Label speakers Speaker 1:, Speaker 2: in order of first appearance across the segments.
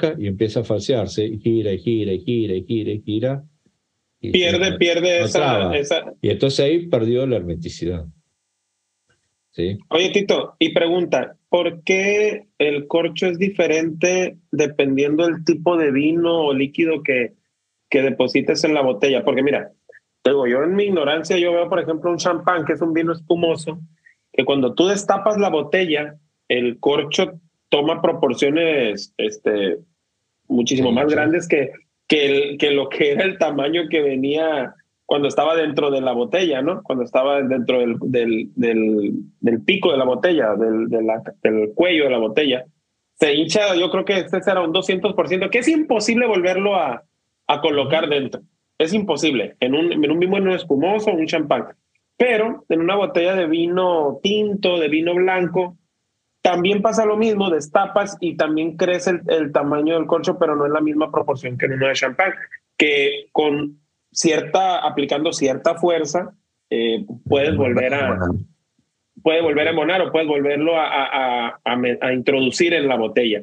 Speaker 1: rasca y empieza a falsearse, y gira, y gira, y gira, y gira, y gira.
Speaker 2: pierde, pierde esa,
Speaker 1: Y entonces ahí perdió la hermeticidad. ¿Sí?
Speaker 2: Oye, Tito, y pregunta, ¿por qué el corcho es diferente dependiendo del tipo de vino o líquido que, que deposites en la botella? Porque mira, digo, yo en mi ignorancia, yo veo, por ejemplo, un champán, que es un vino espumoso, que cuando tú destapas la botella, el corcho toma proporciones este, muchísimo más grandes que, que, el, que lo que era el tamaño que venía cuando estaba dentro de la botella, ¿no? Cuando estaba dentro del, del, del, pico de la botella, del, del cuello de la botella. Se hincha, yo creo que este será un 200%, que es imposible volverlo a, a colocar dentro. Es imposible. En un, en un vino espumoso, un champán. Pero en una botella de vino tinto, de vino blanco, también pasa lo mismo, destapas y también crece el, tamaño del corcho, pero no en la misma proporción que en uno de champán, que con cierta, aplicando cierta fuerza, eh, puedes volver a puede volver a monar o puedes volverlo a, a introducir en la botella.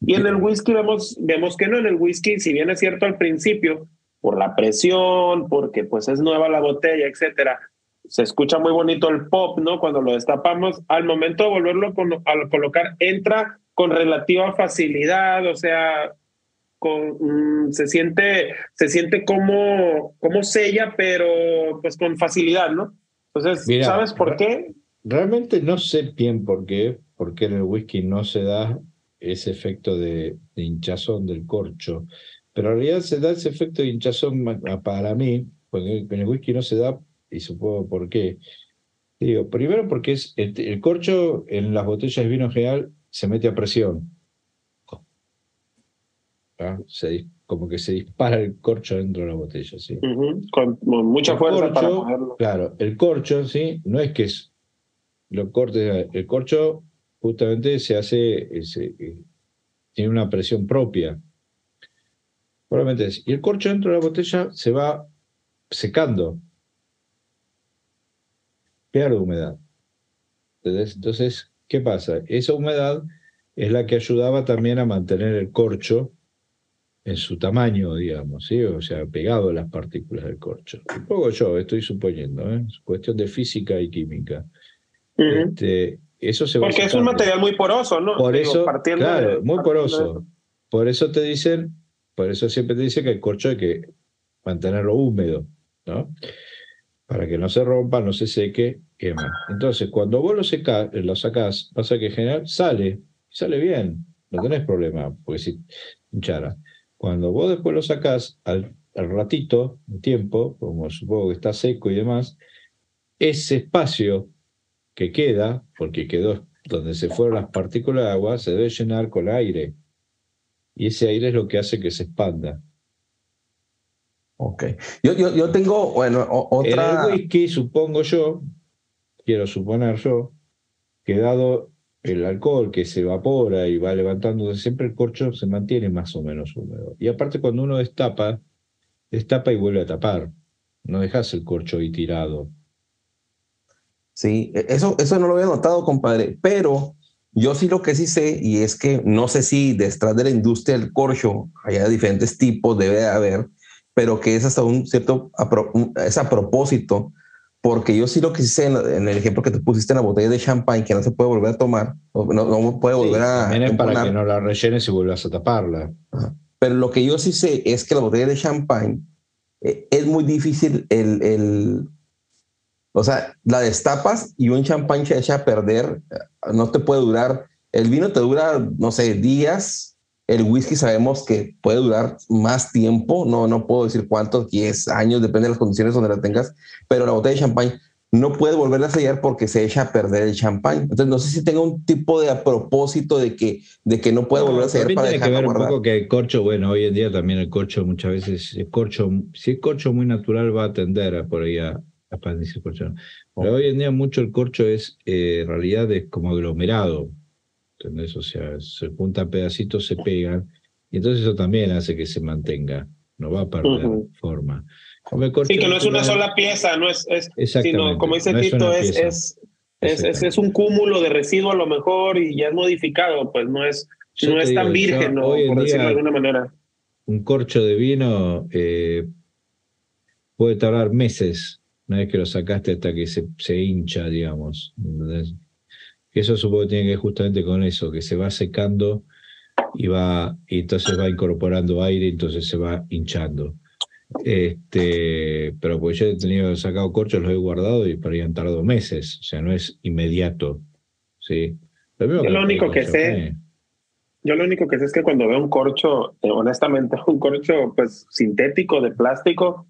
Speaker 2: Y en el whisky vemos, vemos que no, en el whisky, si bien es cierto al principio, por la presión, porque pues es nueva la botella, etcétera, se escucha muy bonito el pop, ¿no? Cuando lo destapamos, al momento de volverlo a colocar, entra con relativa facilidad, o sea, con, mm, se siente, se siente como, como sella, pero pues con facilidad, ¿no? Entonces, ¿sabes por qué?
Speaker 1: Realmente no sé bien por qué, porque en el whisky no se da ese efecto de, hinchazón del corcho. Pero en realidad se da ese efecto de hinchazón para mí, porque en el whisky no se da, y supongo por qué. Digo, primero porque es el, corcho en las botellas de vino general se mete a presión. ¿Ah? como que se dispara el corcho dentro de la botella, ¿sí?
Speaker 2: con, mucha fuerza para
Speaker 1: Claro, el corcho, ¿sí? No es que es lo corte, el corcho justamente se hace, eh, tiene una presión propia. Probablemente Y el corcho dentro de la botella se va secando. Pierde humedad. Entonces, ¿qué pasa? Esa humedad es la que ayudaba también a mantener el corcho en su tamaño, digamos, ¿sí? o sea, pegado a las partículas del corcho. Un poco yo estoy suponiendo, ¿eh? es cuestión de física y química.
Speaker 2: Porque es un material muy poroso, ¿no?
Speaker 1: Por eso, claro, muy poroso. Por eso te dicen, por eso siempre te dicen que el corcho hay que mantenerlo húmedo, ¿no? Para que no se rompa, no se seque, quema. Entonces, cuando vos lo, seca, lo sacás, pasa que en general sale, sale bien, no tenés problema, porque si hinchara. Cuando vos después lo sacás al, al ratito, un tiempo, como supongo que está seco y demás, ese espacio que queda, porque quedó donde se fueron las partículas de agua, se debe llenar con aire. Y ese aire es lo que hace que se expanda.
Speaker 3: Ok. Yo, yo, yo tengo, bueno, otra...
Speaker 1: En el whisky, supongo yo, quiero suponer yo, que dado el alcohol que se evapora y va levantando, siempre el corcho se mantiene más o menos húmedo. Y aparte cuando uno destapa, destapa y vuelve a tapar. No dejas el corcho ahí tirado.
Speaker 3: Sí, e, eso, eso no lo había notado, compadre, pero yo sí lo que sí sé, y es que no sé si detrás de la industria del corcho hay diferentes tipos, debe de haber, pero que es hasta un cierto, es a propósito, porque yo sí lo que sí sé en, el ejemplo que te pusiste en la botella de champán, que no se puede volver a tomar, no, no puede volver a...
Speaker 1: También para que no la rellenes y vuelvas a taparla.
Speaker 3: Pero lo que yo sí sé es que la botella de champán eh, es muy difícil el, el o sea, la destapas y un champán se echa a perder, no te puede durar. El vino te dura, no sé, días. El whisky sabemos que puede durar más tiempo, no, no puedo decir cuántos, 10 años, depende de las condiciones donde la tengas, pero la botella de champán no puede volver a sellar porque se echa a perder el champán. Entonces, no sé si tenga un tipo de a propósito de que, de que no puede volver a sellar para
Speaker 1: tiene que ver un poco que el corcho, bueno, hoy en día también el corcho muchas veces, el corcho, si es corcho muy natural va a tender a por ahí a, expandirse el corcho. Pero hoy en día mucho el corcho es, eh, en realidad es como aglomerado, ¿entendés? O sea, se juntan pedacitos, se pegan, y entonces eso también hace que se mantenga, no va a perder forma.
Speaker 2: Sí, que no es una sola pieza, no es, es sino como dice Tito, es, es, es, es, un cúmulo de residuo a lo mejor y ya es modificado, pues no es, no es tan virgen, ¿no? por decirlo de alguna manera.
Speaker 1: Un corcho de vino eh, puede tardar meses una vez que lo sacaste hasta que se, se hincha, digamos. ¿entendés? Eso supongo que tiene que ver justamente con eso, que se va secando y va, y entonces va incorporando aire, entonces se va hinchando. Este, pero pues yo he tenido sacado corchos, los he guardado y por ahí han tardado meses, o sea, no es inmediato. ¿sí?
Speaker 2: yo lo único que sé, yo lo único que sé es que cuando veo un corcho, eh, honestamente, un corcho pues sintético de plástico,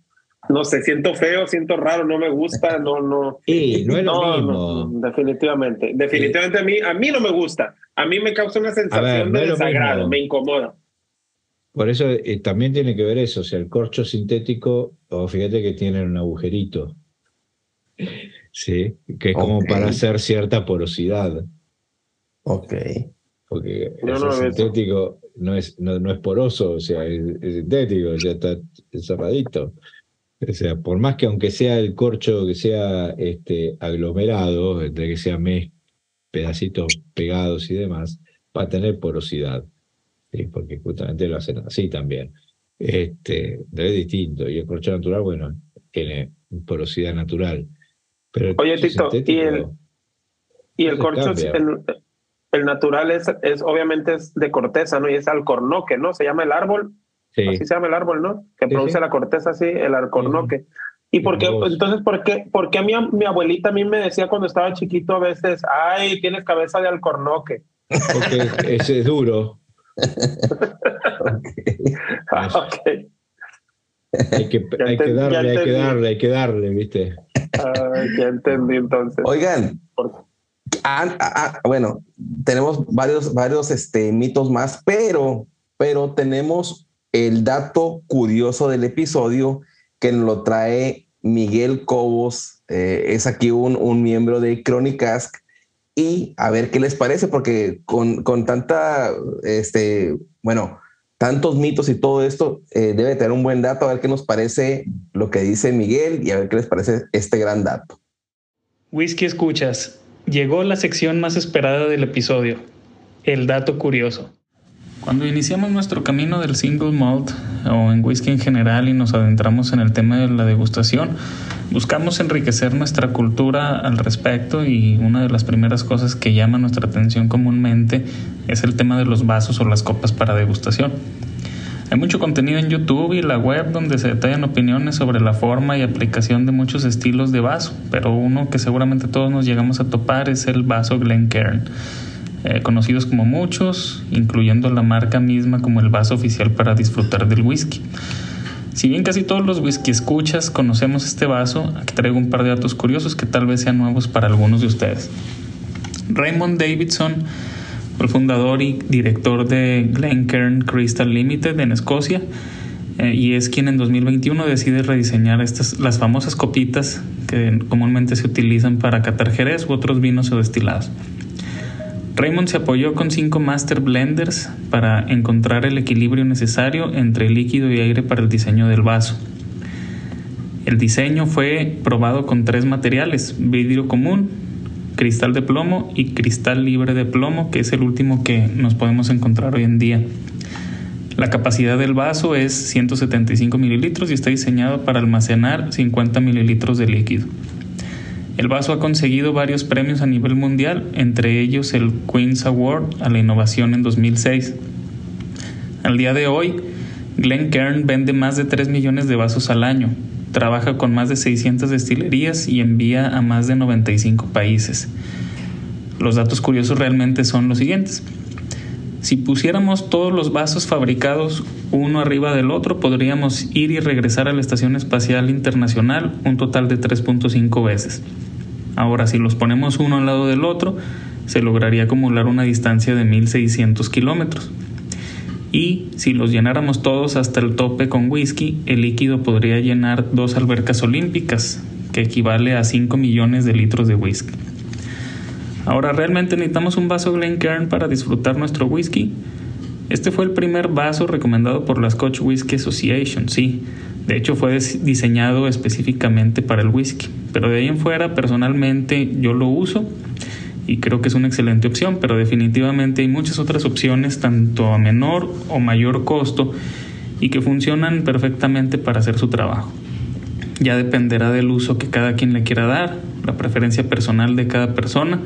Speaker 2: no sé, siento feo, siento raro, no me gusta, no, no.
Speaker 1: Sí, no es lo mismo.
Speaker 2: definitivamente, definitivamente a mí, a mí no me gusta. A mí me causa una sensación de desagrado, me incomoda.
Speaker 1: Por eso eh, también tiene que ver eso, o sea, el corcho sintético, o fíjate que tiene un agujerito, ¿sí? Que es como para hacer cierta porosidad.
Speaker 3: Ok.
Speaker 1: Porque el sintético no es, no, no, es poroso, o sea, es, sintético, ya está cerradito. O sea, por más que aunque sea el corcho que sea este, aglomerado, entre que sea pedacitos pegados y demás, va a tener porosidad porque justamente lo hacen así también. Este, es distinto. Y el corcho natural, bueno, tiene porosidad natural. Pero el
Speaker 2: Oye, Tito, y el, y el corcho, el, natural es, es obviamente es de corteza, ¿no? Y es alcornoque, ¿no? Se llama el árbol. Sí. Así se llama el árbol, ¿no? Que produce la corteza así, el alcornoque. ¿Y por qué, entonces, por qué, por qué mi, mi abuelita a mí me decía cuando estaba chiquito a veces, ay, tienes cabeza de alcornoque?
Speaker 1: Porque ese es duro.
Speaker 2: okay.
Speaker 1: Hay que, hay que darle, hay que darle, hay que darle, ¿viste?
Speaker 2: ya entendí entonces.
Speaker 3: Oigan, ah, ah, ah, bueno, tenemos varios, varios este, mitos más, pero, pero tenemos el dato curioso del episodio que nos lo trae Miguel Cobos, eh, es aquí un, un miembro de Crónicas y a ver qué les parece, porque con, con tanta, este, bueno, tantos mitos y todo esto, eh, debe tener un buen dato, a ver qué nos parece lo que dice Miguel y a ver qué les parece este gran dato.
Speaker 4: Whisky Escuchas, llegó la sección más esperada del episodio, el dato curioso. Cuando iniciamos nuestro camino del single malt o en whisky en general y nos adentramos en el tema de la degustación, buscamos enriquecer nuestra cultura al respecto y una de las primeras cosas que llama nuestra atención comúnmente es el tema de los vasos o las copas para degustación. Hay mucho contenido en YouTube y la web donde se detallan opiniones sobre la forma y aplicación de muchos estilos de vaso, pero uno que seguramente todos nos llegamos a topar es el vaso Glencairn eh, conocidos como muchos, incluyendo la marca misma como el vaso oficial para disfrutar del whisky. Si bien casi todos los whisky escuchas conocemos este vaso, aquí traigo un par de datos curiosos que tal vez sean nuevos para algunos de ustedes. Raymond Davidson el fundador y director de Glencairn Crystal Limited en Escocia eh, y es quien en 2021 decide rediseñar estas, las famosas copitas que comúnmente se utilizan para catar jerez u otros vinos o destilados. Raymond se apoyó con cinco master blenders para encontrar el equilibrio necesario entre líquido y aire para el diseño del vaso. El diseño fue probado con tres materiales, vidrio común, cristal de plomo y cristal libre de plomo, que es el último que nos podemos encontrar hoy en día. La capacidad del vaso es 175 mililitros y está diseñado para almacenar 50 mililitros de líquido. El vaso ha conseguido varios premios a nivel mundial, entre ellos el Queen's Award a la innovación en 2006. Al día de hoy, Glencairn vende más de 3 millones de vasos al año, trabaja con más de 600 destilerías y envía a más de 95 países. Los datos curiosos realmente son los siguientes. Si pusiéramos todos los vasos fabricados uno arriba del otro, podríamos ir y regresar a la Estación Espacial Internacional un total de 3.5 veces. Ahora, si los ponemos uno al lado del otro, se lograría acumular una distancia de 1600 kilómetros. Y si los llenáramos todos hasta el tope con whisky, el líquido podría llenar dos albercas olímpicas, que equivale a 5 millones de litros de whisky. Ahora, ¿realmente necesitamos un vaso Glencairn para disfrutar nuestro whisky? Este fue el primer vaso recomendado por la Scotch Whisky Association, sí. De hecho, fue diseñado específicamente para el whisky. Pero de ahí en fuera, personalmente, yo lo uso y creo que es una excelente opción, pero definitivamente hay muchas otras opciones, tanto a menor o mayor costo, y que funcionan perfectamente para hacer su trabajo. Ya dependerá del uso que cada quien le quiera dar, la preferencia personal de cada persona,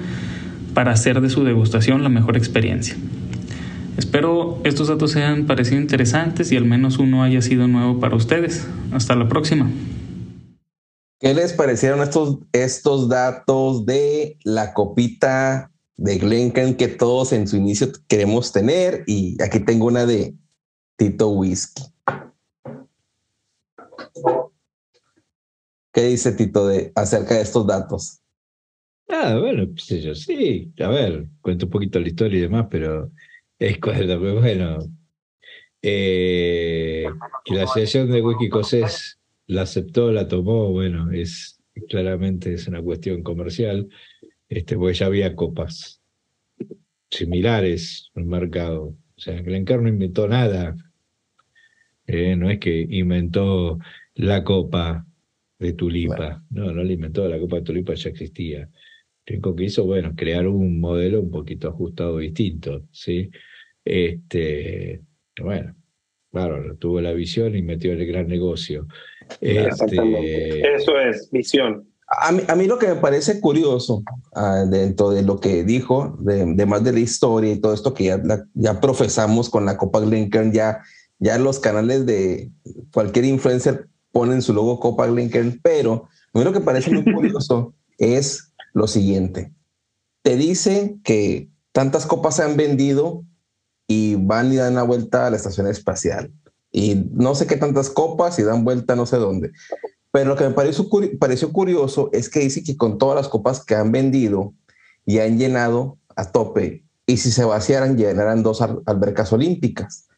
Speaker 4: para hacer de su degustación la mejor experiencia. Espero estos datos sean parecido interesantes y al menos uno haya sido nuevo para ustedes. Hasta la próxima.
Speaker 3: ¿Qué les parecieron estos, estos datos de la copita de Glencairn que todos en su inicio queremos tener? Y aquí tengo una de Tito Whisky. ¿Qué dice Tito de, acerca de estos datos?
Speaker 1: Ah, bueno, pues yo sí. A ver, cuento un poquito la historia y demás, pero es bueno. Eh, la asociación de Whisky la aceptó, la tomó, bueno, es claramente es una cuestión comercial, este, pues ya había copas similares en el mercado. O sea, Glencairn no inventó nada. Eh, no es que inventó la copa de tulipa. No, no la inventó, la copa de tulipa ya existía. Único que hizo, bueno, crear un modelo un poquito ajustado distinto, ¿sí? Este, bueno, claro, tuvo la visión y metió en el gran negocio.
Speaker 2: Este... Eso es, visión.
Speaker 3: A mí, a mí, lo que me parece curioso ah, dentro de lo que dijo, de, más de la historia y todo esto que ya, ya profesamos con la Copa Glencairn, ya, ya los canales de cualquier influencer ponen su logo Copa Glencairn, pero a mí lo que parece muy curioso es lo siguiente. Te dice que tantas copas se han vendido y van y dan la vuelta a la estación espacial y no sé qué tantas copas y dan vuelta no sé dónde. Pero lo que me pareció, pareció curioso es que dice que con todas las copas que han vendido y han llenado a tope, y si se vaciaran, llenarán dos albercas olímpicas.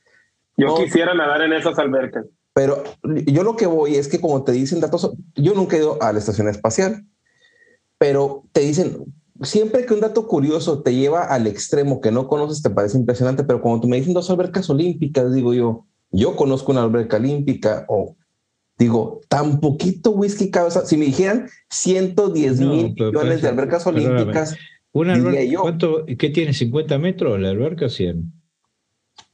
Speaker 2: Yo quisiera nadar en esas albercas.
Speaker 3: Pero yo lo que voy es que como te dicen datos, yo nunca he ido a la estación espacial, pero te dicen, siempre que un dato curioso te lleva al extremo que no conoces, te parece impresionante, pero cuando tú me dicen dos albercas olímpicas, digo yo, yo conozco una alberca olímpica o digo, tan poquito whisky cabe. Si me dijeran 110 mil millones de albercas olímpicas,
Speaker 1: una alberca, ¿cuánto, ¿qué tiene? ¿50 metros la alberca 100?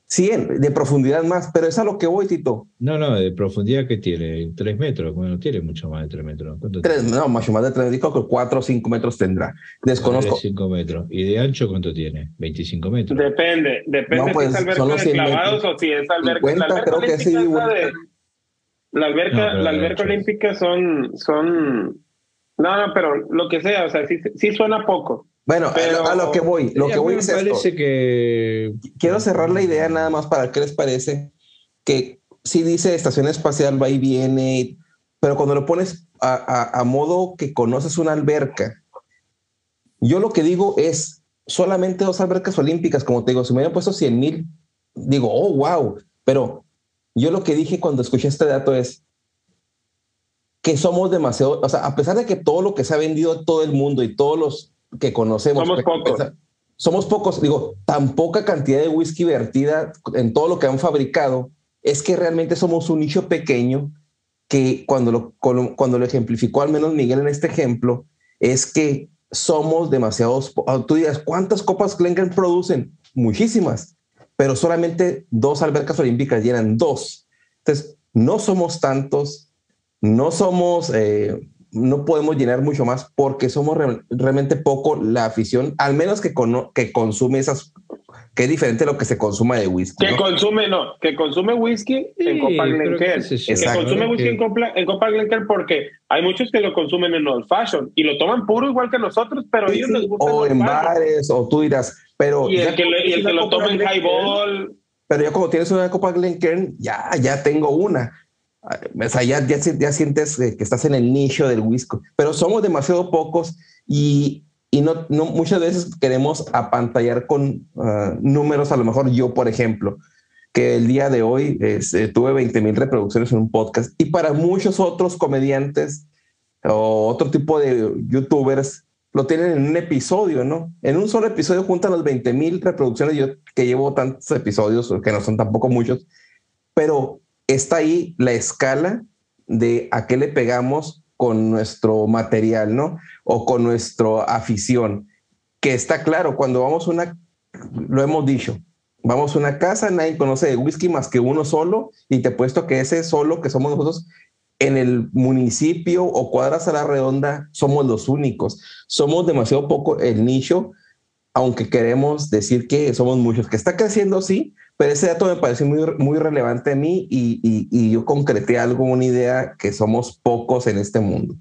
Speaker 3: 100 de profundidad más, pero es a lo que voy, Tito.
Speaker 1: No, no, de profundidad que tiene, 3 metros, bueno, tiene mucho más de 3 metros.
Speaker 3: Tres, no, mucho más de 3 metros, que 4 o 5 metros tendrá. Desconozco.
Speaker 1: 5 metros. ¿Y de ancho cuánto tiene? 25 metros.
Speaker 2: Depende, depende pues, si es alberca de clavados o si es alberca. 50, la alberca creo que sí, de, la alberca, no, la alberca olímpica son, son, no, no, pero lo que sea, o sea, sí, sí suena poco.
Speaker 3: Bueno, a lo que voy, lo que voy
Speaker 1: es parece que
Speaker 3: quiero cerrar la idea nada más para qué les parece que si dice estación espacial va y viene, pero cuando lo pones a, a, modo que conoces una alberca, yo lo que digo es solamente dos albercas olímpicas, como te digo, si me hubieran puesto 100 mil, digo, oh, wow, pero yo lo que dije cuando escuché este dato es que somos demasiado, o sea, a pesar de que todo lo que se ha vendido a todo el mundo y todos los que conocemos.
Speaker 2: Somos pocos.
Speaker 3: somos pocos, digo, tan poca cantidad de whisky vertida en todo lo que han fabricado, es que realmente somos un nicho pequeño que cuando lo, cuando lo ejemplificó al menos Miguel en este ejemplo, es que somos demasiados, ah, tú dirás, ¿cuántas copas Glencairn producen? Muchísimas, pero solamente dos albercas olímpicas llenan dos. Entonces, no somos tantos, no somos eh, no podemos llenar mucho más porque somos realmente poco la afición, al menos que, que consume esas, que es diferente a lo que se consuma de whisky.
Speaker 2: Que consume, no, que consume whisky en Copa Glencairn. Que, consume whisky en, Copa, en Copa Glencairn porque hay muchos que lo consumen en old fashion y lo toman puro igual que nosotros, pero ellos les gusta.
Speaker 3: O en bares, o tú dirás, pero.
Speaker 2: Y el que, y el que lo toma en highball.
Speaker 3: Pero ya como tienes una Copa Glencairn, ya, ya tengo una o sea, ya, ya, ya, sientes que estás en el nicho del whisky, pero somos demasiado pocos y, y no, no, muchas veces queremos apantallar con uh, números, a lo mejor yo, por ejemplo, que el día de hoy eh, tuve 20 mil reproducciones en un podcast y para muchos otros comediantes o otro tipo de youtubers lo tienen en un episodio, ¿no? En un solo episodio juntan las 20 mil reproducciones, yo que llevo tantos episodios, que no son tampoco muchos, pero está ahí la escala de a qué le pegamos con nuestro material, ¿no? O con nuestra afición, que está claro, cuando vamos a una, lo hemos dicho, vamos a una casa, nadie conoce de whisky más que uno solo, y te he puesto que ese solo que somos nosotros en el municipio o cuadras a la redonda somos los únicos. Somos demasiado poco el nicho, aunque queremos decir que somos muchos, que está creciendo, sí, pero ese dato me parece muy, muy relevante a mí y, y, y yo concreté algo, una idea que somos pocos en este mundo.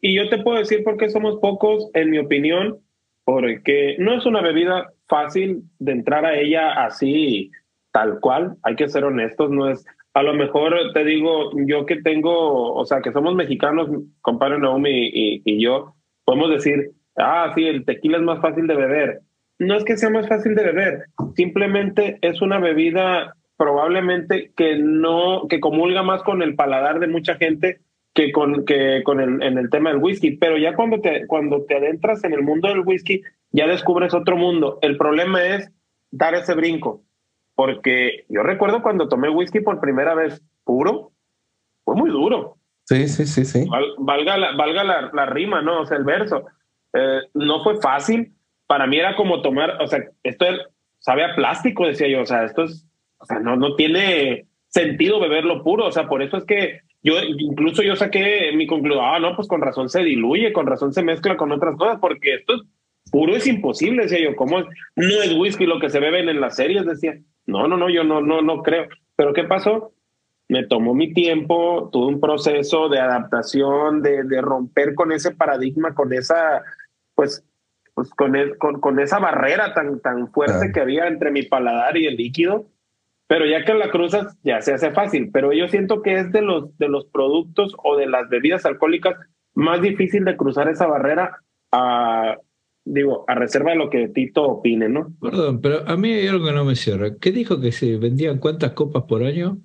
Speaker 2: Y yo te puedo decir por qué somos pocos, en mi opinión, porque no es una bebida fácil de entrar a ella así, tal cual, hay que ser honestos, no es a lo mejor te digo, yo que tengo, o sea, que somos mexicanos, compadre Naomi y, y, yo, podemos decir, ah, sí, el tequila es más fácil de beber. No es que sea más fácil de beber, simplemente es una bebida probablemente que no, que comulga más con el paladar de mucha gente que con, que con el, en el tema del whisky. Pero ya cuando te, cuando te adentras en el mundo del whisky, ya descubres otro mundo. El problema es dar ese brinco porque yo recuerdo cuando tomé whisky por primera vez puro, fue muy duro.
Speaker 3: Sí, sí, sí, sí.
Speaker 2: valga la, valga la, rima, ¿no? O sea, el verso. Eh, no fue fácil. Para mí era como tomar, o sea, esto sabe a plástico, decía yo. O sea, esto es, o sea, no, no tiene sentido beberlo puro. O sea, por eso es que yo, incluso yo saqué mi conclusión, ah, no, pues con razón se diluye, con razón se mezcla con otras cosas, porque esto es puro es imposible, decía yo. ¿Cómo es? No es whisky lo que se beben en las series, decía. No, no, no, yo no, no, no creo. Pero ¿qué pasó? Me tomó mi tiempo, tuve un proceso de adaptación, de, de romper con ese paradigma, con esa, pues, pues con, con, con, esa barrera tan, tan fuerte que había entre mi paladar y el líquido. Pero ya que la cruzas, ya se hace fácil. Pero yo siento que es de los, de los productos o de las bebidas alcohólicas más difícil de cruzar esa barrera a, digo, a reserva de lo que Tito opine, ¿no?
Speaker 1: Perdón, pero a mí hay algo que no me cierra. ¿Qué dijo que se vendían cuántas copas por año?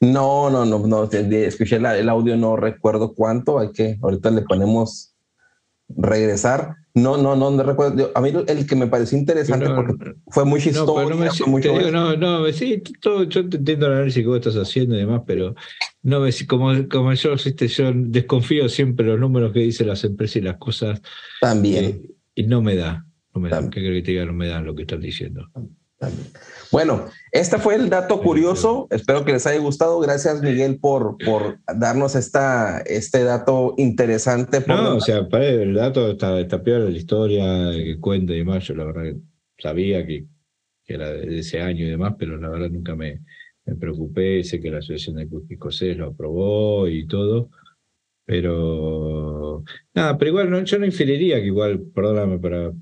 Speaker 3: No, no, no, no, escuché el audio, no recuerdo cuánto, hay que, ahorita le ponemos regresar. No, no, no, no recuerdo. A mí el que me pareció interesante porque fue muy chistoso. No,
Speaker 1: no, no, no, sí, todo, yo te entiendo el análisis que vos estás haciendo y demás, pero no ves como, como yo, yo desconfío siempre los números que dicen las empresas y las cosas.
Speaker 3: También.
Speaker 1: Eh, y no me da, no me da. ¿Qué creo que te diga? No me da lo que están diciendo.
Speaker 3: Bueno, este fue el dato curioso. Espero que les haya gustado. Gracias, Miguel, por, por darnos esta, este dato interesante.
Speaker 1: no, o sea, el dato está, está peor de la historia, que cuenta y demás. Yo la verdad sabía que, que, era de ese año y demás, pero la verdad nunca me, me preocupé. Sé que la Asociación de Escocés lo aprobó y todo. Pero nada, pero igual no, yo no inferiría que igual, perdóname, para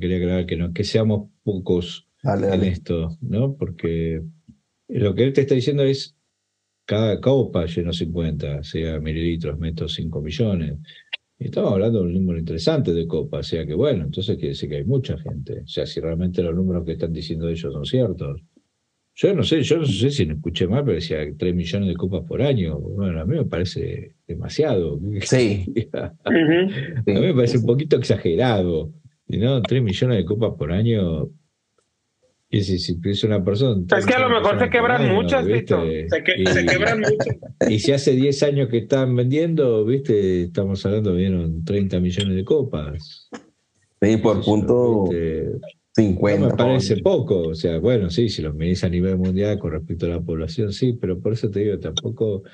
Speaker 1: quería aclarar que no, que seamos pocos en esto, ¿no? Porque lo que él te está diciendo es cada copa lleno 50, sea mililitros, meto 5 millones. Y estamos hablando de un número interesante de copas, o sea que bueno, entonces quiere decir que hay mucha gente. O sea, si realmente los números que están diciendo ellos son ciertos. Yo no sé, yo no sé si no escuché mal, pero decía 3 millones de copas por año. Bueno, a mí me parece demasiado.
Speaker 3: Sí.
Speaker 1: a mí me parece un poquito exagerado. ¿no? 3 millones de copas por año. Y si, si es una persona.
Speaker 2: Es que a lo mejor se quebran muchas, ¿viste? Se, quebran muchas.
Speaker 1: Y si hace 10 años que están vendiendo, ¿viste? Estamos hablando, vieron 30 millones de copas.
Speaker 3: Sí, por punto. me
Speaker 1: parece poco, o sea, bueno, sí, si lo medís a nivel mundial con respecto a la población, sí, pero por eso te digo, tampoco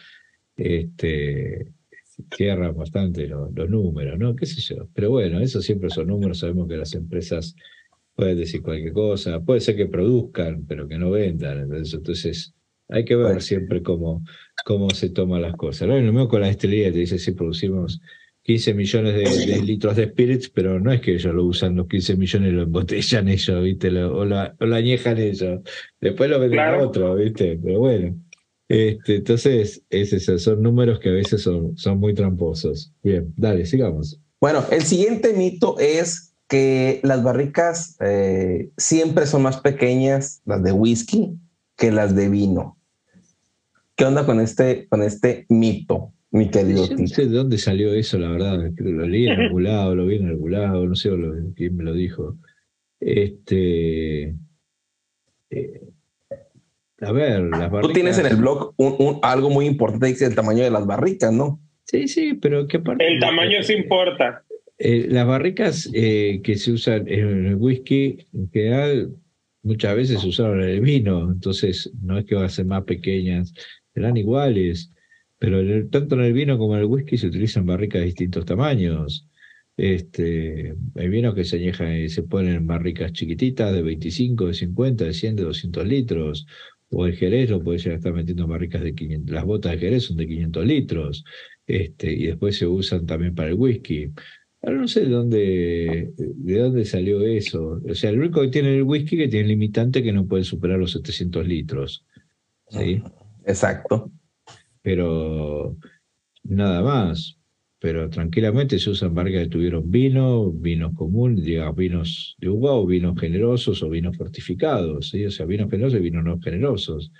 Speaker 1: este, cierran bastante los, números, ¿no? ¿Qué sé yo? Pero bueno, eso siempre son números, sabemos que las empresas pueden decir cualquier cosa, puede ser que produzcan, pero que no vendan, entonces, hay que ver siempre cómo, cómo se toman las cosas. Lo mismo con la estrella, te dice si producimos 15 millones de, litros de spirits, pero no es que ellos lo usan los 15 millones lo embotellan ellos, ¿viste? o, lo, añejan ellos. Después lo venden a otro, ¿viste? Pero bueno. Este, entonces, esos son números que a veces son, son muy tramposos. Bien, dale, sigamos.
Speaker 3: Bueno, el siguiente mito es que las barricas eh, siempre son más pequeñas, las de whisky, que las de vino. ¿Qué onda con este, con este mito, mi querido
Speaker 1: Yo no sé de dónde salió eso, la verdad. Creo que lo leí en algún lado, lo vi en algún lado, no sé lo- quién me lo dijo. Este. eh, a ver, las
Speaker 3: Tú tienes en
Speaker 1: barricas-
Speaker 3: el blog un, un- algo muy importante, dice el tamaño de las barricas, ¿no?
Speaker 1: Sí, sí, pero ¿qué parte?
Speaker 2: El tamaño sí importa.
Speaker 1: Eh, las barricas eh, que se usan en el whisky, en general, muchas veces se usaron en el vino, entonces no es que van a ser más pequeñas, serán iguales, pero tanto en el vino como en el whisky se utilizan barricas de distintos tamaños. Este, hay vinos que se añejan se ponen en barricas chiquititas de 25, de 50, de 100, de 200 litros, o el Jerez lo puede llegar a estar metiendo en barricas de 500, las botas de Jerez son de 500 litros, este, y después se usan también para el whisky. Ahora no sé de dónde, de dónde salió eso. O sea, el único que tiene el whisky que tiene limitante que no puede superar los 700 litros. ¿sí?
Speaker 3: Exacto.
Speaker 1: Pero nada más. Pero tranquilamente se usan barcas que tuvieron vino, vinos comunes, digamos, vinos de uva o vinos generosos o vinos fortificados. ¿sí? O sea, vinos generosos y vinos no generosos.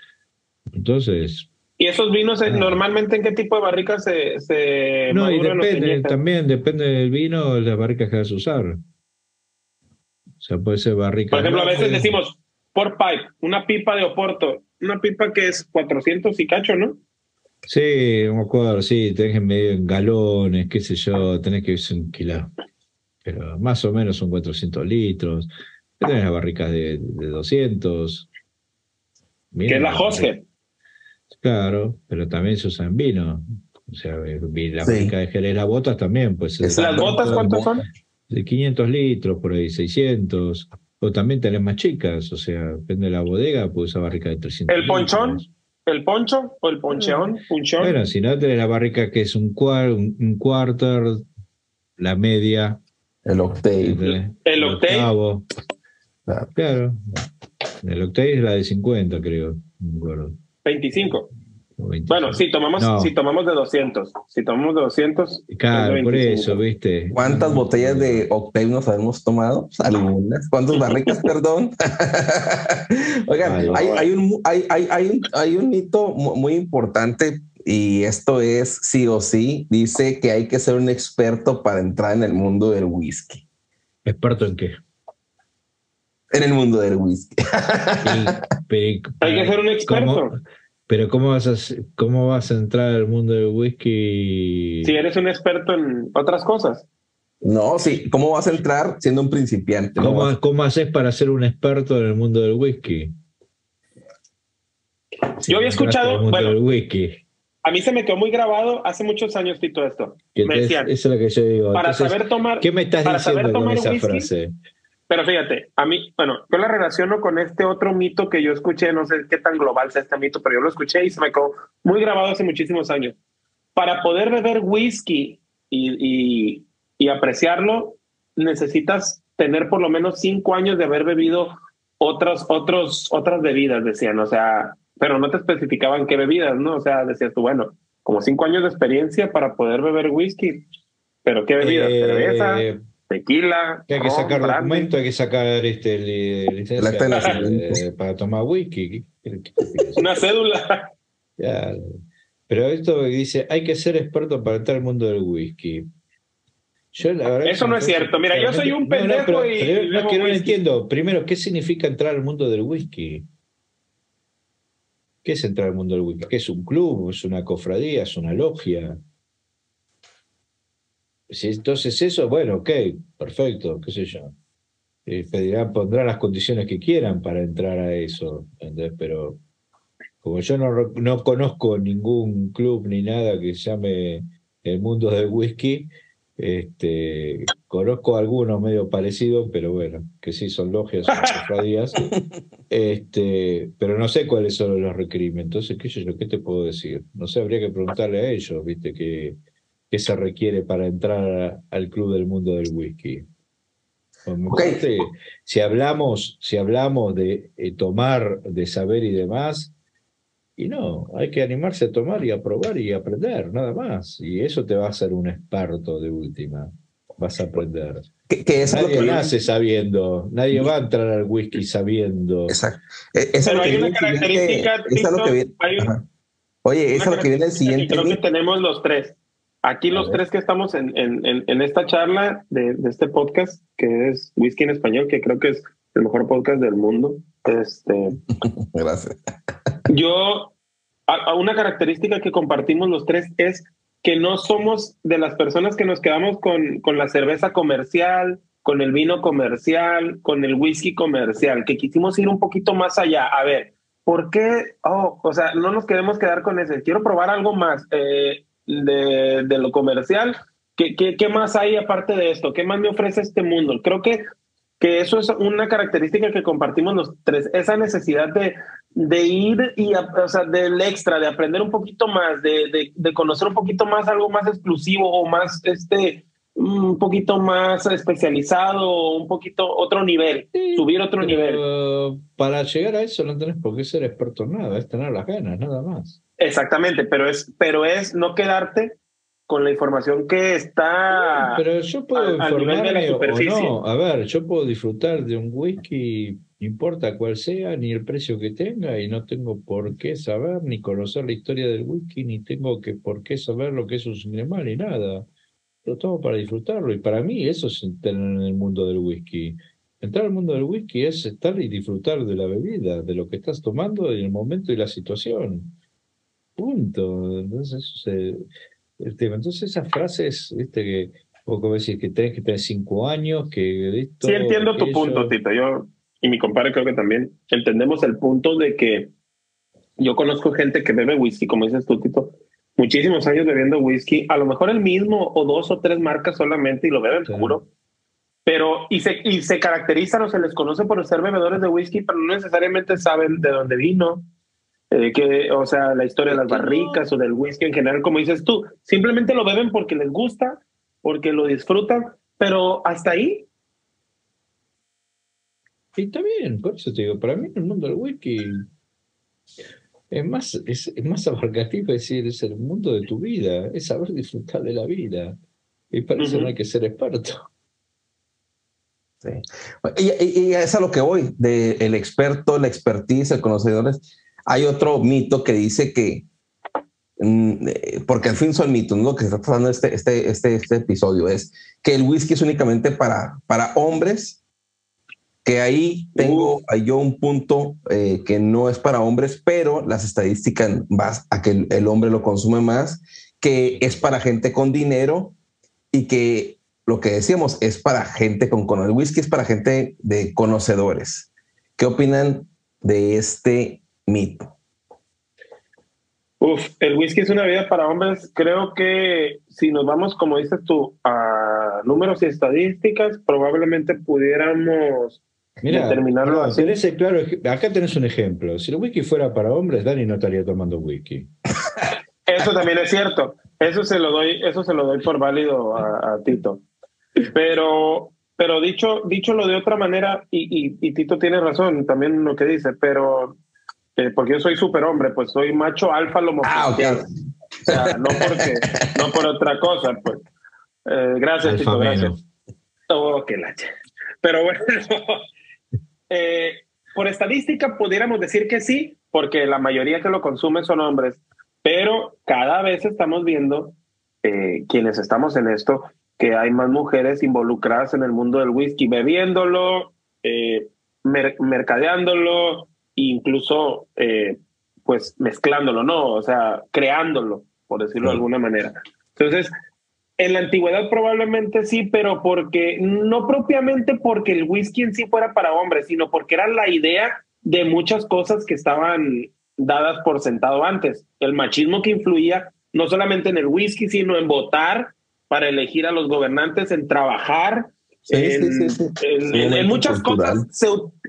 Speaker 1: Entonces,
Speaker 2: ¿Y esos vinos eh,
Speaker 1: Ah.
Speaker 2: normalmente en qué tipo de barricas se, se
Speaker 1: no, y depende, también depende del vino, las barricas que vas a usar. O sea, puede ser barrica.
Speaker 2: Por ejemplo, a veces
Speaker 1: roble.
Speaker 2: decimos por pipe, una pipa de Oporto, una pipa que es 400 y cacho, ¿no?
Speaker 1: Sí, me acuerdo, sí, tenés que medir en galones, qué sé yo, tenés que usar un kilo. Pero más o menos son 400 litros. Tenés las barricas de, de 200.
Speaker 2: Que es la Hosted.
Speaker 1: Claro, pero también se usa en vino. O sea, eh, la
Speaker 3: Sí.
Speaker 1: barrica de Jerez, las botas también, pues.
Speaker 2: ¿Las botas cuántos son?
Speaker 1: De 500 litros, por ahí, 600. O también tenés más chicas, o sea, depende de la bodega, puedes usar barrica de 300
Speaker 2: ¿El ponchón?
Speaker 1: litros.
Speaker 2: ¿El poncho o el poncheón? ¿Punchón?
Speaker 1: Bueno, si no tenés la barrica que es un, cuar, un, un quarter, la media,
Speaker 3: El octave.
Speaker 2: El octave.
Speaker 1: octavo.
Speaker 3: Claro.
Speaker 1: Claro. El octave es la de 50, creo. No me acuerdo.
Speaker 2: 25.
Speaker 1: o 25.
Speaker 2: Bueno, si tomamos,
Speaker 1: No.
Speaker 2: si tomamos de 200. Si tomamos de 200.
Speaker 1: Claro,
Speaker 2: es
Speaker 1: por
Speaker 2: 25.
Speaker 1: eso, ¿viste?
Speaker 3: ¿Cuántas botellas de octave nos hemos tomado? Algunas. ¿Cuántas barricas, perdón? Oigan,
Speaker 1: Ay,
Speaker 3: hay, hay un, hay, hay, hay un, hay un mito mu- muy importante y esto es sí o sí. Dice que hay que ser un experto para entrar en el mundo del whisky.
Speaker 1: ¿Experto en qué?
Speaker 3: En el mundo del whisky.
Speaker 1: Pero-
Speaker 2: Hay que ser un experto.
Speaker 1: ¿Cómo- pero ¿cómo vas, a, ¿cómo vas a entrar al mundo del whisky?
Speaker 2: Si eres un experto en otras cosas.
Speaker 3: No, sí. ¿Cómo vas a entrar siendo un principiante?
Speaker 1: ¿Cómo, ¿Cómo haces para ser un experto en el mundo del whisky? Si
Speaker 2: Yo había escuchado- bueno,
Speaker 1: del whisky.
Speaker 2: A mí se me quedó muy grabado hace muchos años, Tito, esto. Me decían,
Speaker 1: eso es lo que yo digo.
Speaker 2: para
Speaker 1: Entonces,
Speaker 2: saber tomar.
Speaker 1: ¿Qué me estás
Speaker 2: para saber
Speaker 1: diciendo con esa
Speaker 2: whisky,
Speaker 1: frase?
Speaker 2: Pero fíjate, a mí, bueno, yo la relaciono con este otro mito que yo escuché, no sé qué tan global sea este mito, pero yo lo escuché y se me quedó muy grabado hace muchísimos años. Para poder beber whisky y, y, y apreciarlo, necesitas tener por lo menos cinco años de haber bebido otras, otros, otras bebidas, decían, o sea, pero no te especificaban qué bebidas, ¿no? O sea, decías tú, bueno, como cinco años de experiencia para poder beber whisky, pero ¿qué bebidas?
Speaker 1: Eh,
Speaker 2: Cerveza, tequila,
Speaker 1: que hay que
Speaker 2: ron,
Speaker 1: sacar
Speaker 2: brandy.
Speaker 1: documento, hay que sacar este, li- licencia eh, para tomar whisky. ¿Qué- qué- qué- qué-
Speaker 2: Una cédula.
Speaker 1: Ya. Pero esto que dice, hay que ser experto para entrar al mundo del whisky. Yo, la verdad
Speaker 2: Eso no es cierto. Mira, yo soy un
Speaker 1: No, no,
Speaker 2: pendejo
Speaker 1: pero-
Speaker 2: y
Speaker 1: pero no, que no entiendo. Primero, ¿qué significa entrar al mundo del whisky? ¿Qué es entrar al mundo del whisky? ¿Qué es un club? ¿Es una cofradía? ¿Es una logia? Si entonces eso, bueno, ok, perfecto, qué sé yo. Eh, pedirán, pondrán las condiciones que quieran para entrar a eso, ¿entendés? Pero como yo no, no conozco ningún club ni nada que se llame el mundo del whisky, este, conozco algunos medio parecidos, pero bueno, que sí son logias, son cofradías, este, pero no sé cuáles son los requerimientos. Entonces, ¿qué, sé yo, ¿qué te puedo decir? No sé, habría que preguntarle a ellos, ¿viste? ¿Qué, qué se requiere para entrar al club del mundo del whisky? Si hablamos, si hablamos de eh, tomar, de saber y demás, Y no, hay que animarse a tomar y a probar y aprender, nada más. Y eso te va a hacer un experto de última. Vas a aprender.
Speaker 3: Que, que
Speaker 1: Nadie
Speaker 3: que
Speaker 1: nace sabiendo, nadie va a entrar al whisky sabiendo.
Speaker 3: Exacto. Es
Speaker 2: Pero
Speaker 3: que
Speaker 2: hay una característica,
Speaker 3: que. Oye, eso es lo que viene el
Speaker 2: que
Speaker 3: siguiente.
Speaker 2: creo que tenemos los tres. Aquí los tres que estamos en, en, en, en esta charla de, de este podcast, que es Whisky en Español, que creo que es el mejor podcast del mundo. Este,
Speaker 3: Gracias.
Speaker 2: yo, a, a una característica que compartimos los tres es que no somos de las personas que nos quedamos con, con la cerveza comercial, con el vino comercial, con el whisky comercial, que quisimos ir un poquito más allá. A ver, ¿por qué? Oh, o sea, no nos queremos quedar con ese. Quiero probar algo más eh, de, de lo comercial. ¿Qué, qué, ¿Qué más hay aparte de esto? ¿Qué más me ofrece este mundo? Creo que que eso es una característica que compartimos los tres, esa necesidad de, de ir y, o sea, del extra, de aprender un poquito más, de, de, de conocer un poquito más algo más exclusivo o más, este, un poquito más especializado, un poquito otro nivel,
Speaker 1: Sí,
Speaker 2: subir otro nivel.
Speaker 1: Para llegar a eso no tenés por qué ser experto en nada, es tener las ganas, nada más.
Speaker 2: Exactamente, pero es, pero es no quedarte con la información que está...
Speaker 1: Pero yo puedo
Speaker 2: al nivel de la
Speaker 1: informarme o no. A ver, yo puedo disfrutar de un whisky, no importa cuál sea, ni el precio que tenga, y no tengo por qué saber ni conocer la historia del whisky, ni tengo que por qué saber lo que es un cinema, ni nada. Lo tomo para disfrutarlo, y para mí eso es entrar en el mundo del whisky. Entrar al mundo del whisky es estar y disfrutar de la bebida, de lo que estás tomando en el momento y la situación. Punto. Entonces, eso es el tema. Entonces, esas frases, viste, que, o como decir, que tenés que tener cinco años, que esto,
Speaker 2: Sí, entiendo tu punto, Tito. Yo y mi compadre creo que también entendemos el punto de que yo conozco gente que bebe whisky, como dices tú, Tito, muchísimos años bebiendo whisky, a lo mejor el mismo o dos o tres marcas solamente y lo beben
Speaker 1: Sí.
Speaker 2: puro. Pero y se, y se caracterizan o se les conoce por ser bebedores de whisky, pero no necesariamente saben de dónde vino, eh, que, o sea, la historia de las barricas o del whisky en general, como dices tú. Simplemente lo beben porque les gusta, porque lo disfrutan, pero hasta ahí
Speaker 1: Y está bien, por eso te digo, para mí el mundo del whisky es más, es, es más abarcativo, es decir, es el mundo de tu vida, es saber disfrutar de la vida. Y para eso
Speaker 2: Ujú.
Speaker 1: no hay que ser experto.
Speaker 3: Sí. Y, y- y es a lo que voy, del el experto, la expertise, el conocedor. Hay otro mito que dice que, mm, eh, porque al fin son mitos, ¿no? Lo que está pasando este, este, este, este episodio es que el whisky es únicamente para, para hombres, que ahí tengo yo un punto eh, que no es para hombres, pero las estadísticas van a que el, el hombre lo consume más, que es para gente con dinero y que lo que decíamos es para gente con con el whisky es para gente de conocedores. ¿Qué opinan de este mito?
Speaker 2: Uf, el whisky es una vida para hombres. Creo que si nos vamos, como dices tú, a números y estadísticas, probablemente pudiéramos
Speaker 1: Mira,
Speaker 2: determinarlo
Speaker 1: perdón,
Speaker 2: así.
Speaker 1: tenés claro, acá tenés un ejemplo. Si el whisky fuera para hombres, Dani no estaría tomando whisky.
Speaker 2: Eso también es cierto. Eso se lo doy, eso se lo doy por válido a, a Tito. Pero, pero dicho, dicho lo de otra manera, y, y, y Tito tiene razón también en lo que dice, pero eh, porque yo soy superhombre, pues soy macho alfa lomo.
Speaker 3: Ah, ok.
Speaker 2: O sea, no porque, no por otra cosa, pues. Eh, gracias, Tito,
Speaker 1: Alfameno.
Speaker 2: gracias. Oh, qué lache. Pero bueno, eh, por estadística pudiéramos decir que sí, porque la mayoría que lo consumen son hombres, pero cada vez estamos viendo, eh, quienes estamos en esto, que hay más mujeres involucradas en el mundo del whisky, bebiéndolo, eh, mer- mercadeándolo, incluso eh, pues mezclándolo, ¿no? O sea, creándolo, por decirlo de alguna manera. Entonces, en la antigüedad probablemente sí, pero porque no propiamente porque el whisky en sí fuera para hombres, sino porque era la idea de muchas cosas que estaban dadas por sentado antes. El machismo que influía no solamente en el whisky, sino en votar para elegir a los gobernantes, en trabajar,
Speaker 3: Sí,
Speaker 2: en,
Speaker 3: sí, sí, sí.
Speaker 2: en- en- en muchas
Speaker 3: cultural.
Speaker 2: cosas se,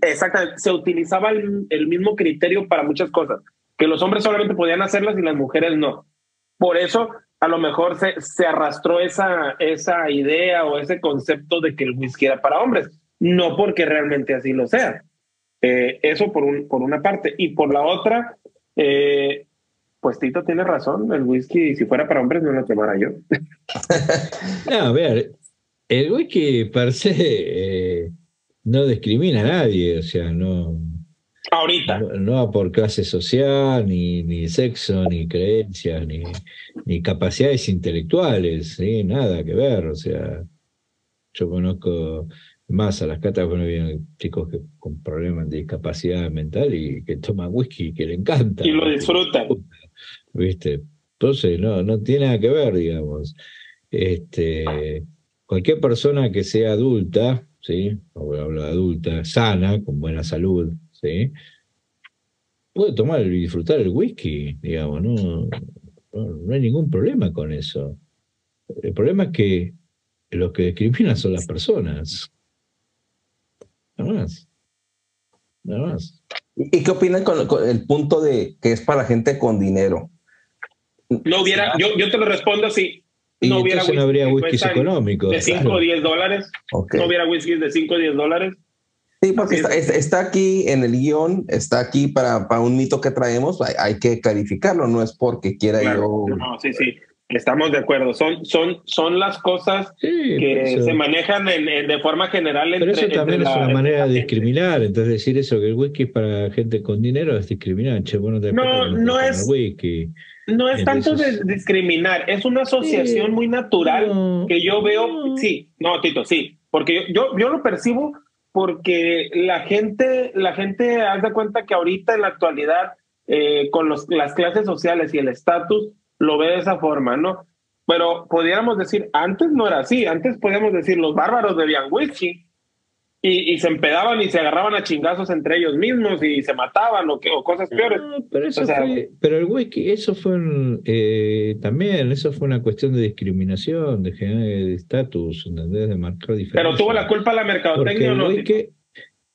Speaker 2: exactamente, se utilizaba el, el mismo criterio para muchas cosas, que los hombres solamente podían hacerlas y las mujeres no. Por eso a lo mejor se, se arrastró esa, esa idea o ese concepto de que el whisky era para hombres, no porque realmente así lo sea. Eh, eso por, un, por una parte. Y por la otra, Eh, pues Tito tiene razón, el whisky, si fuera para hombres, no lo tomara yo.
Speaker 1: no, a ver, el whisky per se eh, no discrimina a nadie, o sea, no.
Speaker 2: Ahorita.
Speaker 1: No, por clase social, ni, ni sexo, ni creencias, ni, ni capacidades intelectuales, nada que ver, o sea. Yo conozco más a las catas, bueno, vienen chicos que, con problemas de discapacidad mental y que toman whisky que le encanta.
Speaker 2: Y lo disfrutan.
Speaker 1: ¿Viste? Entonces, no, no tiene nada que ver, digamos. Este, cualquier persona que sea adulta, ¿sí? O hablo de adulta, sana, con buena salud, ¿sí? Puede tomar y disfrutar el whisky, digamos, no, no hay ningún problema con eso. El problema es que los que discriminan son las personas. Nada más. Nada más.
Speaker 3: ¿Y qué opinan con, el punto de que es para gente con dinero?
Speaker 2: No hubiera, yo, yo te lo respondo así.
Speaker 1: No, hubiera no habría whiskies económicos.
Speaker 2: De 5 o 10 dólares. No hubiera whiskies de 5 o 10 dólares.
Speaker 3: Sí, porque está, está, aquí en el guion, está aquí para, para un mito que traemos, hay, hay, que clarificarlo, no es porque quiera yo...
Speaker 2: No, sí, sí. Estamos de acuerdo. Son, son, son las cosas que se manejan de forma general.
Speaker 1: Pero eso también es una manera de discriminar. Entonces, decir eso, que el whisky es para gente con dinero es discriminar.
Speaker 2: no, no, es. No es tanto de discriminar, es una asociación muy natural que yo veo. Sí, no, Tito, sí. Porque yo, yo, lo percibo porque la gente, la gente hace cuenta que ahorita en la actualidad, eh, con los, las clases sociales y el estatus, lo ve de esa forma, ¿no? Pero podríamos decir, antes no era así, antes podíamos decir, los bárbaros bebían whisky y, y se empedaban y se agarraban a chingazos entre ellos mismos y se mataban o, o cosas peores.
Speaker 1: pero, eso fue, pero el whisky, eso fue eh, también, eso fue una cuestión de discriminación, de de estatus, De marcar diferencia.
Speaker 2: Pero tuvo la culpa la mercadotecnia o no.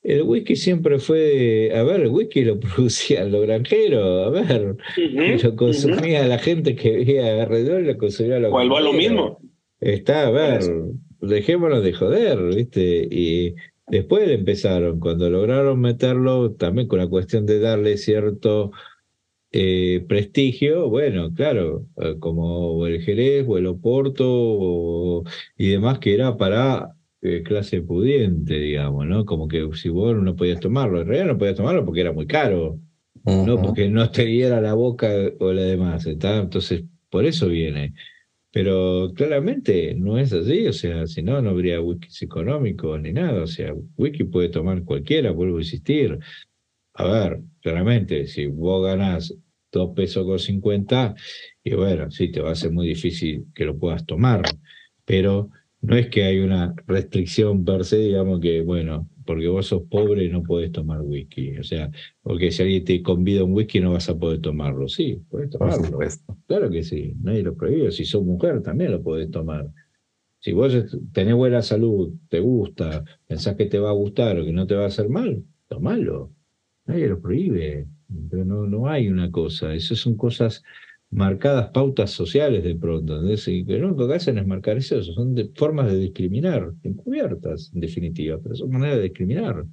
Speaker 1: El whisky siempre fue, a ver, el whisky lo producían los granjeros, a ver, lo consumía la gente que vivía alrededor, lo consumía los
Speaker 2: Vuelvo a lo mismo.
Speaker 1: Está, a ver, dejémonos de joder, ¿viste? Y después empezaron, cuando lograron meterlo, también con la cuestión de darle cierto eh, prestigio, bueno, claro, eh, como el Jerez o el Oporto y demás, que era para eh, clase pudiente, digamos, ¿no? Como que si vos no podías tomarlo, en realidad no podías tomarlo porque era muy caro, no porque no te diera la boca o la demás, ¿está? Entonces, por eso viene. Pero claramente no es así, o sea, si no, no habría whisky económicos ni nada, o sea, whisky puede tomar cualquiera, vuelvo a insistir. A ver, claramente, si vos ganás dos pesos con 50, y bueno, sí, te va a ser muy difícil que lo puedas tomar, pero no es que hay una restricción per se, digamos que, bueno, porque vos sos pobre no podés tomar whisky. O sea, porque si alguien te convida un whisky no vas a poder tomarlo. Sí, podés tomarlo. Claro que sí, nadie lo prohíbe. Si sos mujer también lo podés tomar. Si vos tenés buena salud, te gusta, pensás que te va a gustar o que no te va a hacer mal, tomalo. Nadie lo prohíbe. Pero no, no hay una cosa. Esas son cosas marcadas pautas sociales de pronto, y que lo único que hacen es marcar eso, son formas de discriminar, encubiertas en definitiva, pero son maneras de discriminar.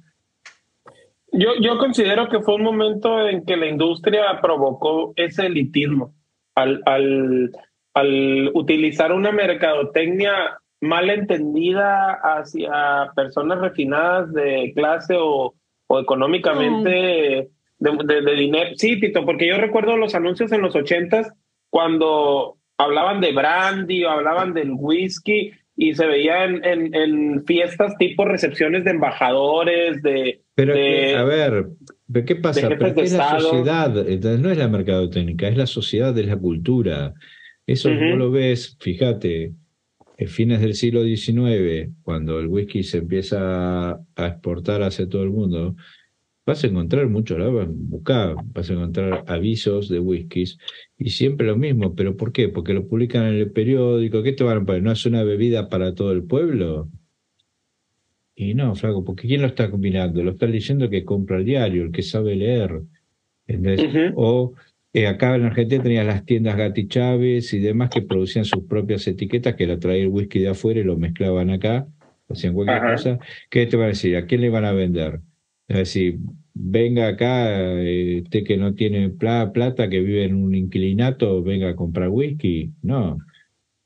Speaker 2: Yo, yo considero que fue un momento en que la industria provocó ese elitismo. Al, al, al utilizar una mercadotecnia mal entendida hacia personas refinadas de clase o, o económicamente de, dinero. Sí, Tito, porque yo recuerdo los anuncios en los ochentas cuando hablaban de brandy o hablaban del whisky y se veía en, en, fiestas tipo recepciones de embajadores, de...
Speaker 1: Pero a ver, ¿qué pasa? es la sociedad, entonces no es la mercadotecnia, es la sociedad, de la cultura. Eso uh lo ves, fíjate, en fines del siglo XIX, cuando el whisky se empieza a exportar hacia todo el mundo, vas a encontrar mucho, buscar, vas a encontrar avisos de whiskies y siempre lo mismo, pero ¿por qué? Porque lo publican en el periódico, ¿qué te van a poner? ¿No es una bebida para todo el pueblo? Y no, flaco, porque ¿quién lo está combinando? Lo está leyendo que compra el diario, el que sabe leer. O eh, acá en Argentina tenías las tiendas Gatti Chávez y demás que producían sus propias etiquetas, que traía el whisky de afuera y lo mezclaban acá, hacían cualquier cosa. ¿Qué te van a decir? ¿A quién le van a vender? Es decir, venga acá, este que no tiene plata, que vive en un inquilinato, venga a comprar whisky. No,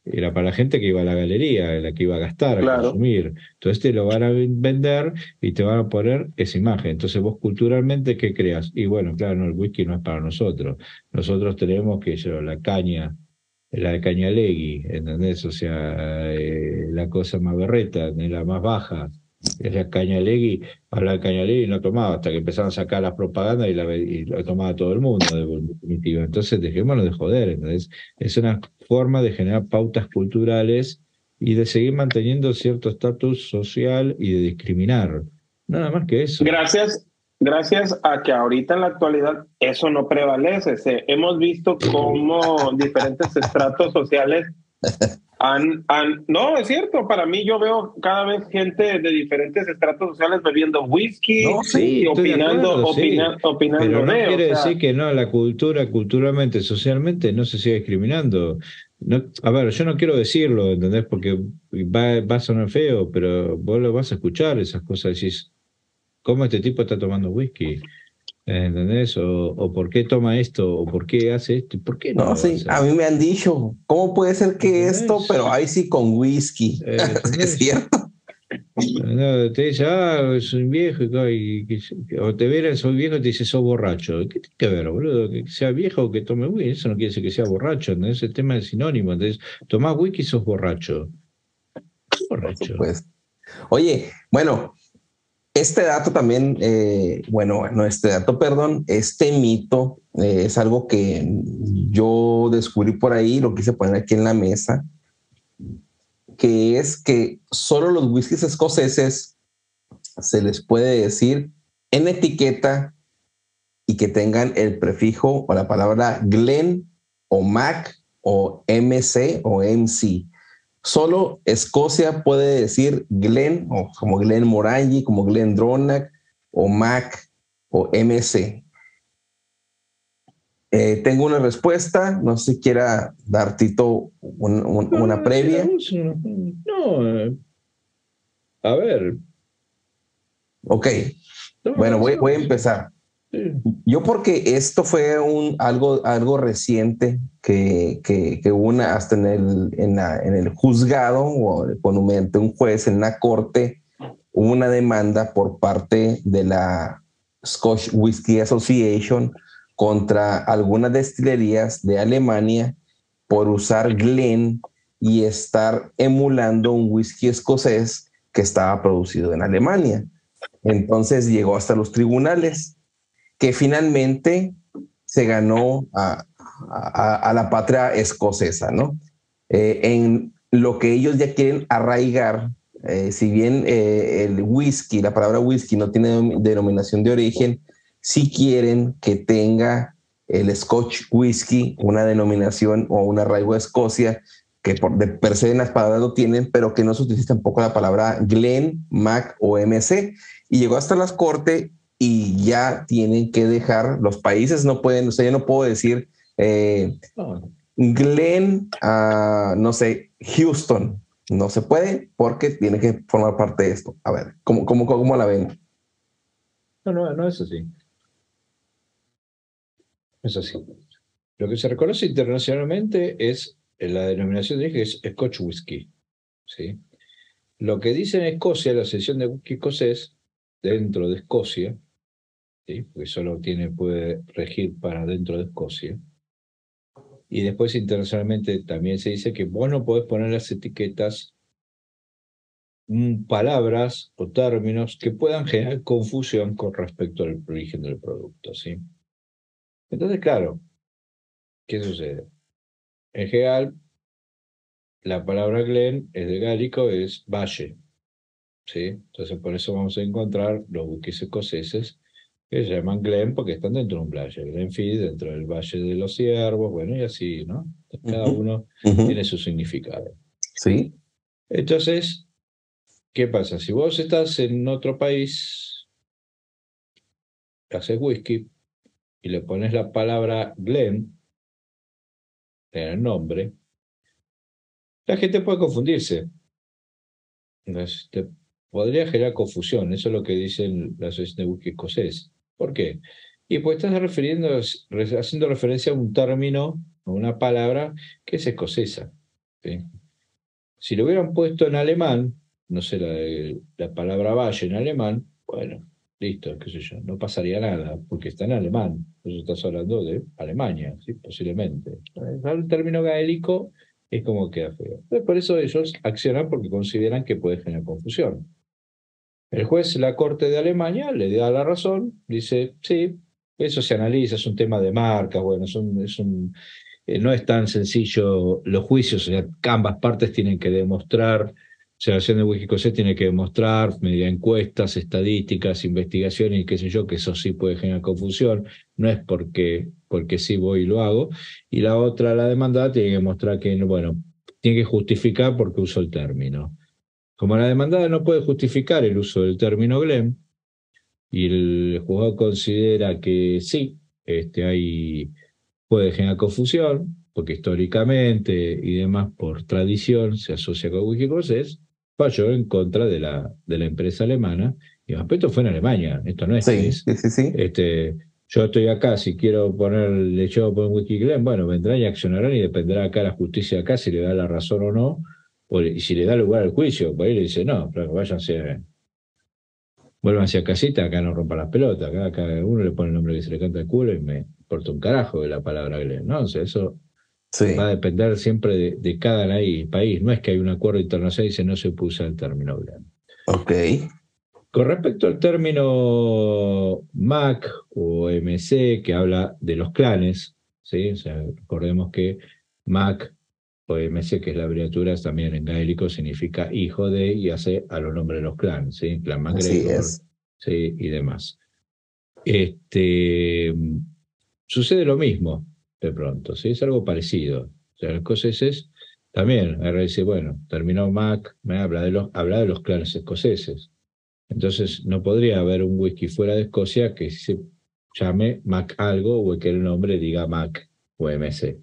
Speaker 1: era para la gente que iba a la galería, la que iba a gastar, a consumir. Entonces te lo van a vender y te van a poner esa imagen. Entonces vos culturalmente, ¿qué creas? Y bueno, claro, no, el whisky no es para nosotros. Nosotros tenemos que yo, la caña, la de Cañalegui, ¿entendés? O sea, eh, la cosa más berreta, la más baja es la Cañalegui, hablaba Cañalegui y no tomaba, hasta que empezaron a sacar las propagandas y, la, y lo tomaba todo el mundo, definitiva. Entonces, dejémonos de joder, entonces es una forma de generar pautas culturales y de seguir manteniendo cierto estatus social y de discriminar. Nada más que eso.
Speaker 2: Gracias, gracias a que ahorita en la actualidad eso no prevalece. hemos visto cómo diferentes estratos sociales no, es cierto, para mí yo veo cada vez gente de diferentes estratos sociales bebiendo whisky y opinando, opinando,
Speaker 1: Pero no quiere decir que no, la cultura, culturalmente, socialmente, no se siga discriminando. No, a ver, yo no quiero decirlo, ¿entendés? Porque va, va a sonar feo, pero vos lo vas a escuchar esas cosas, decís, ¿cómo este tipo está tomando whisky? ¿Entendés? O, por qué toma esto, o por qué hace esto, ¿por qué
Speaker 3: no? sí, a mí me han dicho, ¿cómo puede ser que esto, pero ahí sí con whisky? Eh, es cierto.
Speaker 1: No, te dice, ah, soy viejo, y, o te verán, soy viejo, y te dice, sos borracho. ¿Qué tiene que ver, boludo? Que sea viejo o que tome whisky, eso no quiere decir que sea borracho, ¿no? Ese tema es sinónimo. Entonces, tomás whisky y sos borracho.
Speaker 3: Borracho. Oye, bueno, este dato también, eh, bueno, no este dato, perdón, este mito eh, es algo que yo descubrí por ahí, lo quise poner aquí en la mesa, que es que solo los whiskies escoceses se les puede decir en etiqueta y que tengan el prefijo o la palabra Glen o Mac o MC o MC. Solo Escocia puede decir Glen, o como Glen Morangi, como Glen Dronach, o Mac, o MC. Eh, tengo una respuesta, no sé si quiera dar Tito una previa.
Speaker 1: No, eh, a ver.
Speaker 3: Ok, bueno, voy, voy a empezar. Yo porque esto fue un, algo, algo reciente que, que, una, hasta en el, en, el juzgado o con un juez en la corte, hubo una demanda por parte de la Scotch Whisky Association contra algunas destilerías de Alemania por usar Glen y estar emulando un whisky escocés que estaba producido en Alemania. Entonces llegó hasta los tribunales que finalmente se ganó a, la patria escocesa, ¿no? Eh, en lo que ellos ya quieren arraigar, eh, si bien eh, el whisky, la palabra whisky no tiene denominación de origen, sí quieren que tenga el Scotch whisky una denominación o un arraigo de Escocia, que por de per se en las palabras lo tienen, pero que no se utiliza tampoco la palabra Glen, Mac o MC. Y llegó hasta las cortes ya tienen que dejar, los países no pueden, o sea, yo no puedo decir eh, Glenn, no sé, Houston, no se puede porque tiene que formar parte de esto. A ver, ¿cómo, cómo, cómo la ven?
Speaker 1: No, no, no es así. Es así. Lo que se reconoce internacionalmente es la denominación de origen es Scotch Whisky. ¿sí? Lo que dice en Escocia, la sesión de whisky escocés, dentro de Escocia, porque solo tiene, puede regir para dentro de Escocia. Y después internacionalmente también se dice que vos no podés poner las etiquetas mm, palabras o términos que puedan generar confusión con respecto al origen del producto. ¿sí? Entonces, claro, ¿qué sucede? En general, la palabra Glen es de gálico, es valle. ¿sí? Entonces, por eso vamos a encontrar los buques escoceses que se llaman Glen porque están dentro de un valle. Glenfield, dentro del Valle de los Ciervos, bueno, y así, ¿no? Cada uno tiene su significado.
Speaker 3: Sí.
Speaker 1: Entonces, ¿qué pasa? Si vos estás en otro país, haces whisky y le pones la palabra Glen en el nombre, la gente puede confundirse. Entonces, te podría generar confusión. Eso es lo que dicen las de whisky escocés ¿Por qué? Y pues estás refiriendo, haciendo referencia a un término, a una palabra que es escocesa. Si lo hubieran puesto en alemán, no sé, la, la palabra valle en alemán, bueno, listo, qué sé yo, no pasaría nada, porque está en alemán. Eso estás hablando de Alemania, ¿sí? posiblemente. El término gaélico es como queda feo. por eso ellos accionan porque consideran que puede generar confusión. El juez, la Corte de Alemania, le da la razón, dice, sí, eso se analiza, es un tema de marcas, bueno, es un, eh, no es tan sencillo los juicios, o sea, ambas partes tienen que demostrar acción de Wikicosé tiene que demostrar, mediante encuestas, estadísticas, investigaciones qué sé yo, que eso sí puede generar confusión. No es porque, porque sí voy y lo hago. Y la otra, la demandada, tiene que mostrar que, bueno, tiene que justificar porque uso el término. Como la demandada no puede justificar el uso del término GLEM, y el juzgado considera que sí, este, hay, puede generar confusión, porque históricamente y demás por tradición se asocia con Wikicosés, falló en contra de la, de la empresa alemana. Y esto fue en Alemania, esto no es.
Speaker 3: Sí, sí, sí,
Speaker 1: Este, yo estoy acá, si quiero poner, le llevo por Wikileaks, bueno, vendrán y accionarán y dependerá acá la justicia acá si le da la razón o no, y si le da lugar al juicio, pues ahí le dice, no, váyanse, vuélvanse a casita, acá no rompan las pelotas, acá cada uno le pone el nombre que se le canta el culo y me importa un carajo de la palabra Glenn, ¿no? O sea, eso Va a depender siempre de, cada país. No es que hay un acuerdo internacional y dice no se puso el término GLEM.
Speaker 3: Ok.
Speaker 1: Con respecto al término MAC o MC, que habla de los clanes, ¿sí? O sea, recordemos que MAC o MC, que es la abreviatura, también en gaélico significa hijo de y hace a los nombres de los clanes, ¿sí? Clan MacGregor, ¿sí? y demás. Este, sucede lo mismo de pronto, ¿sí? Es algo parecido. O sea, los escoceses también, ahora dice, bueno, terminó Mac, me habla de los, habla de los clanes escoceses. Entonces, no podría haber un whisky fuera de Escocia que se llame Mac algo o que el nombre diga Mac o MC.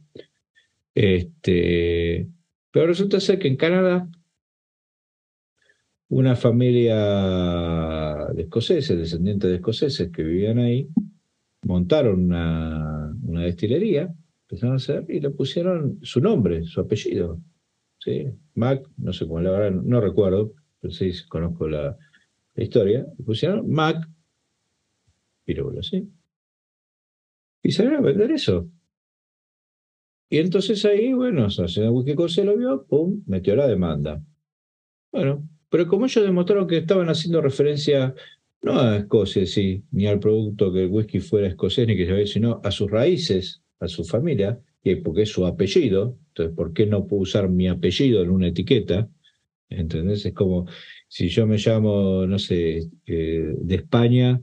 Speaker 1: Este, pero resulta ser que en Canadá, una familia de escoceses, descendientes de escoceses que vivían ahí, montaron una, destilería, empezaron a hacer y le pusieron su nombre, su apellido. ¿sí? Mac, no sé cómo la verdad, no recuerdo, pero sí conozco la, historia. Le pusieron Mac Pirulo, ¿sí? Y salieron a vender eso. Y entonces ahí, bueno, la señora se lo vio, pum, metió la demanda. Bueno, pero como ellos demostraron que estaban haciendo referencia no a Escocia, sí, ni al producto que el whisky fuera escocés, ni que se sino a sus raíces, a su familia, y porque es su apellido. Entonces, ¿por qué no puedo usar mi apellido en una etiqueta? ¿Entendés? Es como si yo me llamo, no sé, eh, de España,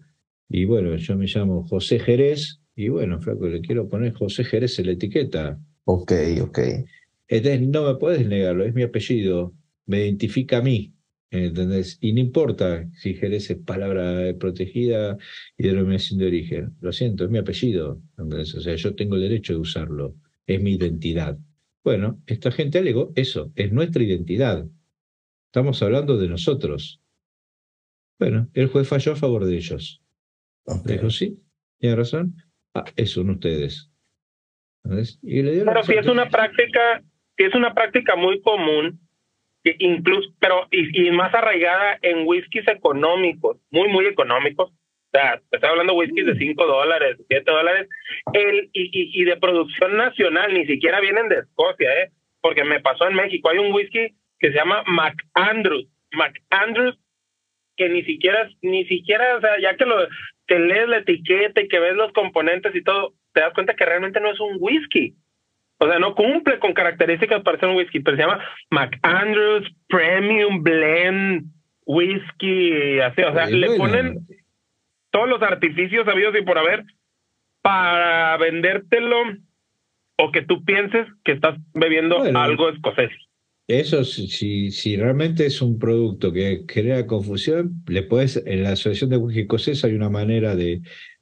Speaker 1: y bueno, yo me llamo José Jerez, y bueno, flaco, le quiero poner José Jerez en la etiqueta.
Speaker 3: Ok, ok.
Speaker 1: Entonces, no me puedes negarlo, es mi apellido, me identifica a mí. ¿Entendés? Y no importa si Jerez es palabra protegida y denominación de origen. Lo siento, es mi apellido. O sea, yo tengo el derecho de usarlo. Es mi identidad. Bueno, esta gente alegó eso, es nuestra identidad. Estamos hablando de nosotros. Bueno, el juez falló a favor de ellos. Dijo, sí, tiene razón. Ah, eso son ustedes.
Speaker 2: Y le Pero si es una práctica, si es una práctica muy común incluso, pero y, más arraigada en whiskies económicos, muy, muy económicos. O sea, estoy hablando de whiskies de 5 dólares, 7 dólares, el, y, y, de producción nacional, ni siquiera vienen de Escocia, ¿eh? Porque me pasó en México, hay un whisky que se llama McAndrews, McAndrews, que ni siquiera, ni siquiera, o sea, ya que lo, te lees la etiqueta y que ves los componentes y todo, te das cuenta que realmente no es un whisky. O sea, no cumple con características para ser un whisky, pero se llama McAndrews Premium Blend Whisky, así, o sea, le ponen todos los artificios sabidos y por haber para vendértelo o que tú pienses que estás bebiendo algo escocés.
Speaker 1: Eso, si, si realmente es un producto que crea confusión, le puedes, en la Asociación de Whisky Escocés hay una manera de,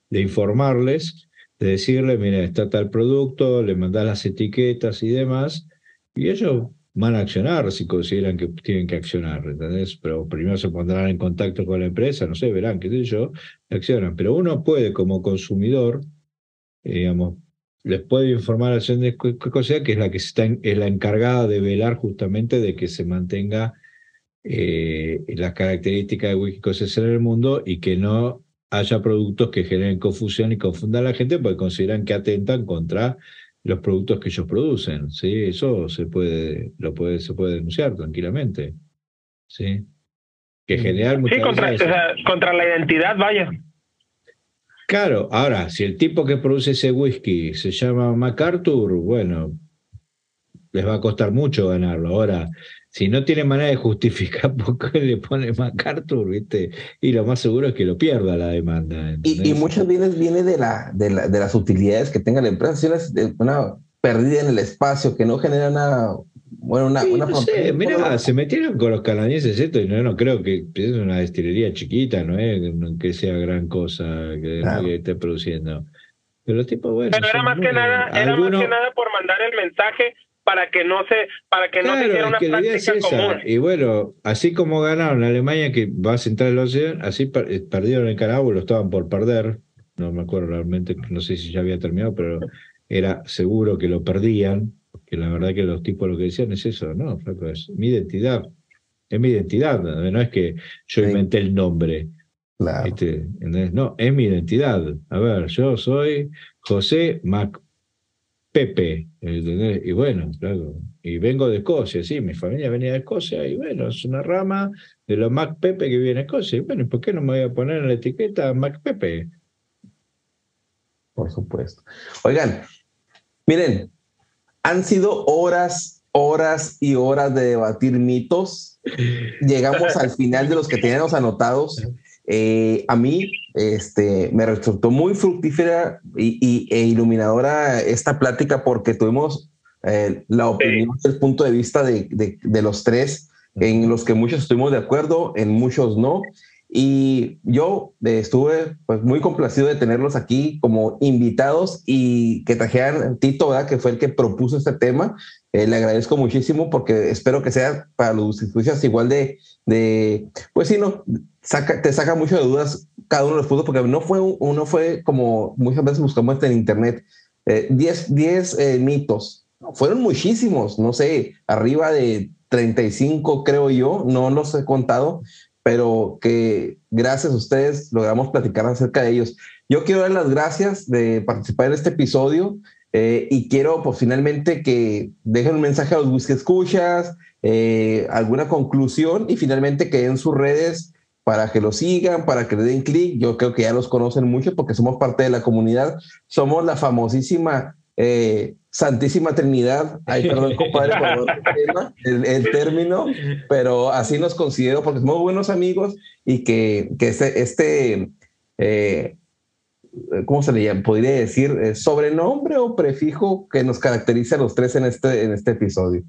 Speaker 1: de informarles de decirle, mira, está tal producto, le mandás las etiquetas y demás, y ellos van a accionar si consideran que tienen que accionar, ¿entendés? Pero primero se pondrán en contacto con la empresa, no sé, verán, qué sé yo, accionan. Pero uno puede, como consumidor, digamos, les puede informar a la de cosa que es la que está es la encargada de velar justamente de que se mantenga eh, las características de Wikicosas en el mundo y que no haya productos que generen confusión y confundan a la gente porque consideran que atentan contra los productos que ellos producen, ¿sí? Eso se puede, lo puede, se puede denunciar tranquilamente, ¿sí? Que generar
Speaker 2: Sí, contra, contra la identidad, vaya.
Speaker 1: Claro, ahora, si el tipo que produce ese whisky se llama MacArthur, bueno, les va a costar mucho ganarlo. Ahora, si no tiene manera de justificar por qué le pone MacArthur, ¿viste? Y lo más seguro es que lo pierda la demanda.
Speaker 3: Y, y, muchas veces viene de, la, de, la, de, las utilidades que tenga la empresa, si una, pérdida en el espacio que no genera una. Bueno, una, una
Speaker 1: mira, se metieron con los canadienses esto y no, no creo que es una destilería chiquita, no es que sea gran cosa que, esté produciendo. Pero los tipos, bueno.
Speaker 2: Pero era más que nada, era más que nada por mandar el mensaje para que no se para que no se hiciera una práctica común.
Speaker 1: Y bueno, así como ganaron Alemania que va a centrar el océano, así eh, perdieron en Carabao, lo estaban por perder. No me acuerdo realmente, no sé si ya había terminado, pero era seguro que lo perdían, que la verdad que los tipos lo que decían es eso, no, flaco, es mi identidad, es mi identidad, no es que yo inventé el nombre. Este, no, es mi identidad. A ver, yo soy José Mac Pepe, Y bueno, claro, y vengo de Escocia, sí, mi familia venía de Escocia, y bueno, es una rama de los Mac Pepe que viene de Escocia. Y bueno, ¿por qué no me voy a poner en la etiqueta Mac Pepe?
Speaker 3: Por supuesto. Oigan, miren, han sido horas, horas y horas de debatir mitos. Llegamos al final de los que teníamos anotados. Eh, a mí este, me resultó muy fructífera y, e iluminadora esta plática porque tuvimos eh, la opinión, el punto de vista de, de, los tres, en los que muchos estuvimos de acuerdo, en muchos no. Y yo eh, estuve pues, muy complacido de tenerlos aquí como invitados y que trajeran Tito, ¿verdad? que fue el que propuso este tema. le agradezco muchísimo porque espero que sea para los escuchas igual de, de, pues sí, no, saca, te saca mucho de dudas cada uno de los puntos, porque no fue, uno fue como muchas veces buscamos en internet, 10 eh, eh, mitos, fueron muchísimos, no sé, arriba de 35 creo yo, no los he contado, pero que gracias a ustedes logramos platicar acerca de ellos. Yo quiero dar las gracias de participar en este episodio eh, y quiero pues finalmente que dejen un mensaje a los whisky escuchas, alguna conclusión y finalmente que en sus redes para que lo sigan, para que le den clic. Yo creo que ya los conocen mucho porque somos parte de la comunidad. Somos la famosísima eh, Santísima Trinidad. Ay, perdón, compadre, el, el, término, pero así nos considero porque somos buenos amigos y que, que este, este eh, ¿cómo se le llama? Podría decir eh, sobrenombre o prefijo que nos caracteriza a los tres en este, en este episodio.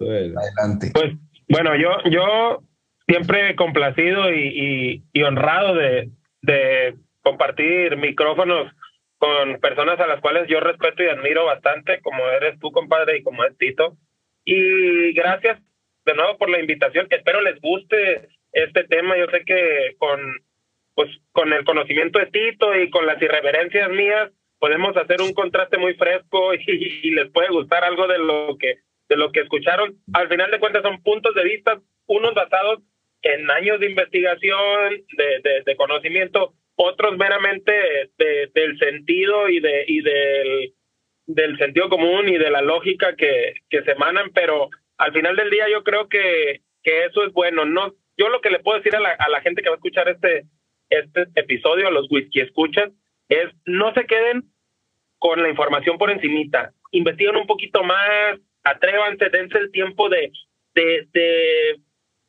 Speaker 2: Adelante. Pues, bueno, yo, yo siempre complacido y, honrado de, compartir micrófonos con personas a las cuales yo respeto y admiro bastante, como eres tú, compadre, y como es Tito. Y gracias de nuevo por la invitación. Espero les guste este tema. Yo sé que con, pues, con el conocimiento de Tito y con las irreverencias mías, podemos hacer un contraste muy fresco y, les puede gustar algo de lo que de lo que escucharon. Al final de cuentas son puntos de vista, unos basados en años de investigación, de, de, conocimiento, otros meramente de, del sentido y, de, y del, del sentido común y de la lógica que, que se emanan, pero al final del día yo creo que, que eso es bueno. No, yo lo que le puedo decir a la, a la gente que va a escuchar este, este episodio, a los whisky escuchan, es no se queden con la información por encimita, investiguen un poquito más, atrévanse, dense el tiempo de, de, de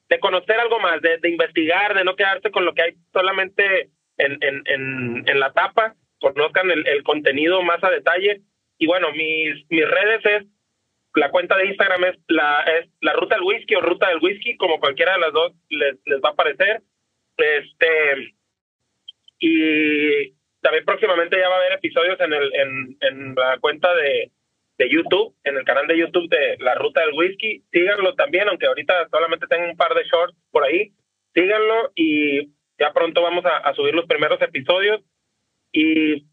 Speaker 2: de conocer algo más, de, investigar, de no quedarse con lo que hay solamente en, en, en, la tapa, conozcan el, el, contenido más a detalle. Y bueno, mis, mis redes es, la cuenta de Instagram es la, es la ruta del whisky o ruta del whisky, como cualquiera de las dos les, les va a aparecer. Este, y también próximamente ya va a haber episodios en, el, en, en la cuenta de, de YouTube, en el canal de YouTube de La Ruta del Whisky. Síganlo también, aunque ahorita solamente tengo un par de shorts por ahí. Síganlo y ya pronto vamos a, subir los primeros episodios. Y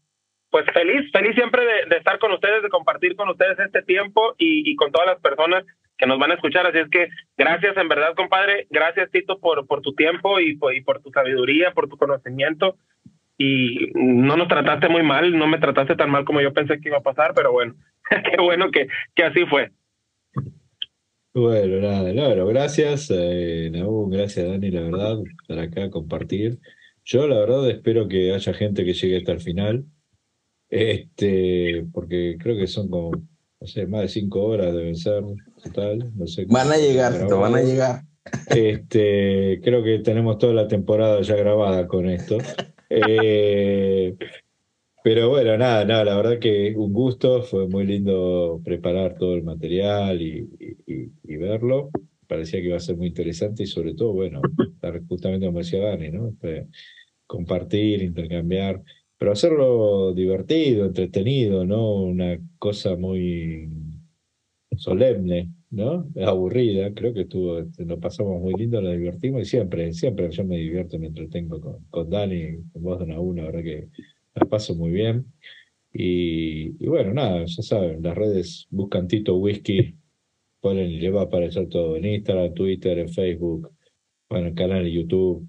Speaker 2: pues feliz, feliz siempre de, estar con ustedes, de compartir con ustedes este tiempo y, con todas las personas que nos van a escuchar. Así es que gracias en verdad, compadre. Gracias, Tito, por, por tu tiempo y por, tu sabiduría, por tu conocimiento y no nos trataste muy mal, no me trataste tan mal como yo pensé que iba a pasar, pero bueno, qué bueno que, que así fue.
Speaker 1: Bueno, nada, no, gracias, eh, gracias Dani, la verdad, estar acá, compartir. Yo la verdad espero que haya gente que llegue hasta el final, este, porque creo que son como, no sé, más de cinco horas deben ser, total, no sé.
Speaker 3: Van a llegar, van a llegar.
Speaker 1: Este, creo que tenemos toda la temporada ya grabada con esto. Eh, pero bueno, nada, nada, la verdad que un gusto, fue muy lindo preparar todo el material y, verlo. Parecía que iba a ser muy interesante y sobre todo, bueno, estar justamente como decía Dani, ¿no? Este, compartir, intercambiar, pero hacerlo divertido, entretenido, ¿no? Una cosa muy solemne, ¿no? Aburrida, creo que estuvo, este, lo pasamos muy lindo, lo divertimos y siempre, siempre yo me divierto, me entretengo con, con Dani, con vos, Don Aún, la verdad que la paso muy bien. Y, bueno, nada, ya saben, las redes buscan Tito Whisky, ponen y le va a aparecer todo en Instagram, Twitter, en Facebook, bueno, el canal de YouTube,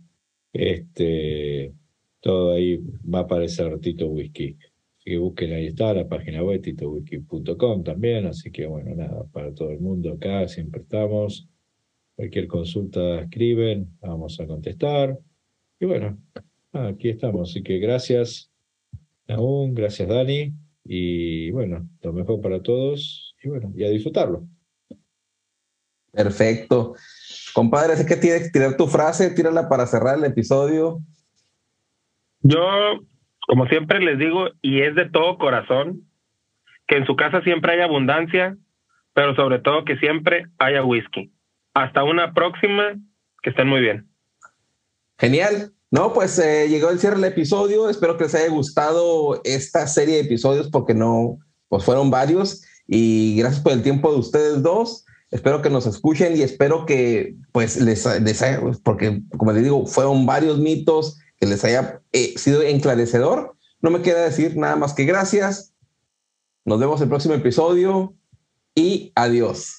Speaker 1: este, todo ahí va a aparecer Tito Whisky que busquen ahí está, la página web titowiki.com también, así que bueno, nada, para todo el mundo acá siempre estamos. Cualquier consulta escriben, vamos a contestar. Y bueno, aquí estamos, así que gracias aún, gracias Dani, y bueno, lo mejor para todos, y bueno, y a disfrutarlo.
Speaker 3: Perfecto. Compadre, es que tienes que tirar tu frase, tírala para cerrar el episodio.
Speaker 2: Yo como siempre les digo, y es de todo corazón, que en su casa siempre hay abundancia, pero sobre todo que siempre haya whisky. Hasta una próxima, que estén muy bien.
Speaker 3: Genial. No, pues eh, llegó el cierre del episodio. Espero que les haya gustado esta serie de episodios porque no, pues fueron varios. Y gracias por el tiempo de ustedes dos. Espero que nos escuchen y espero que pues les, les haya, porque como les digo, fueron varios mitos, que les haya eh, sido enclarecedor. No me queda decir nada más que gracias. Nos vemos el próximo episodio y adiós.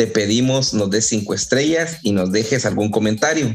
Speaker 3: te pedimos nos des cinco estrellas y nos dejes algún comentario.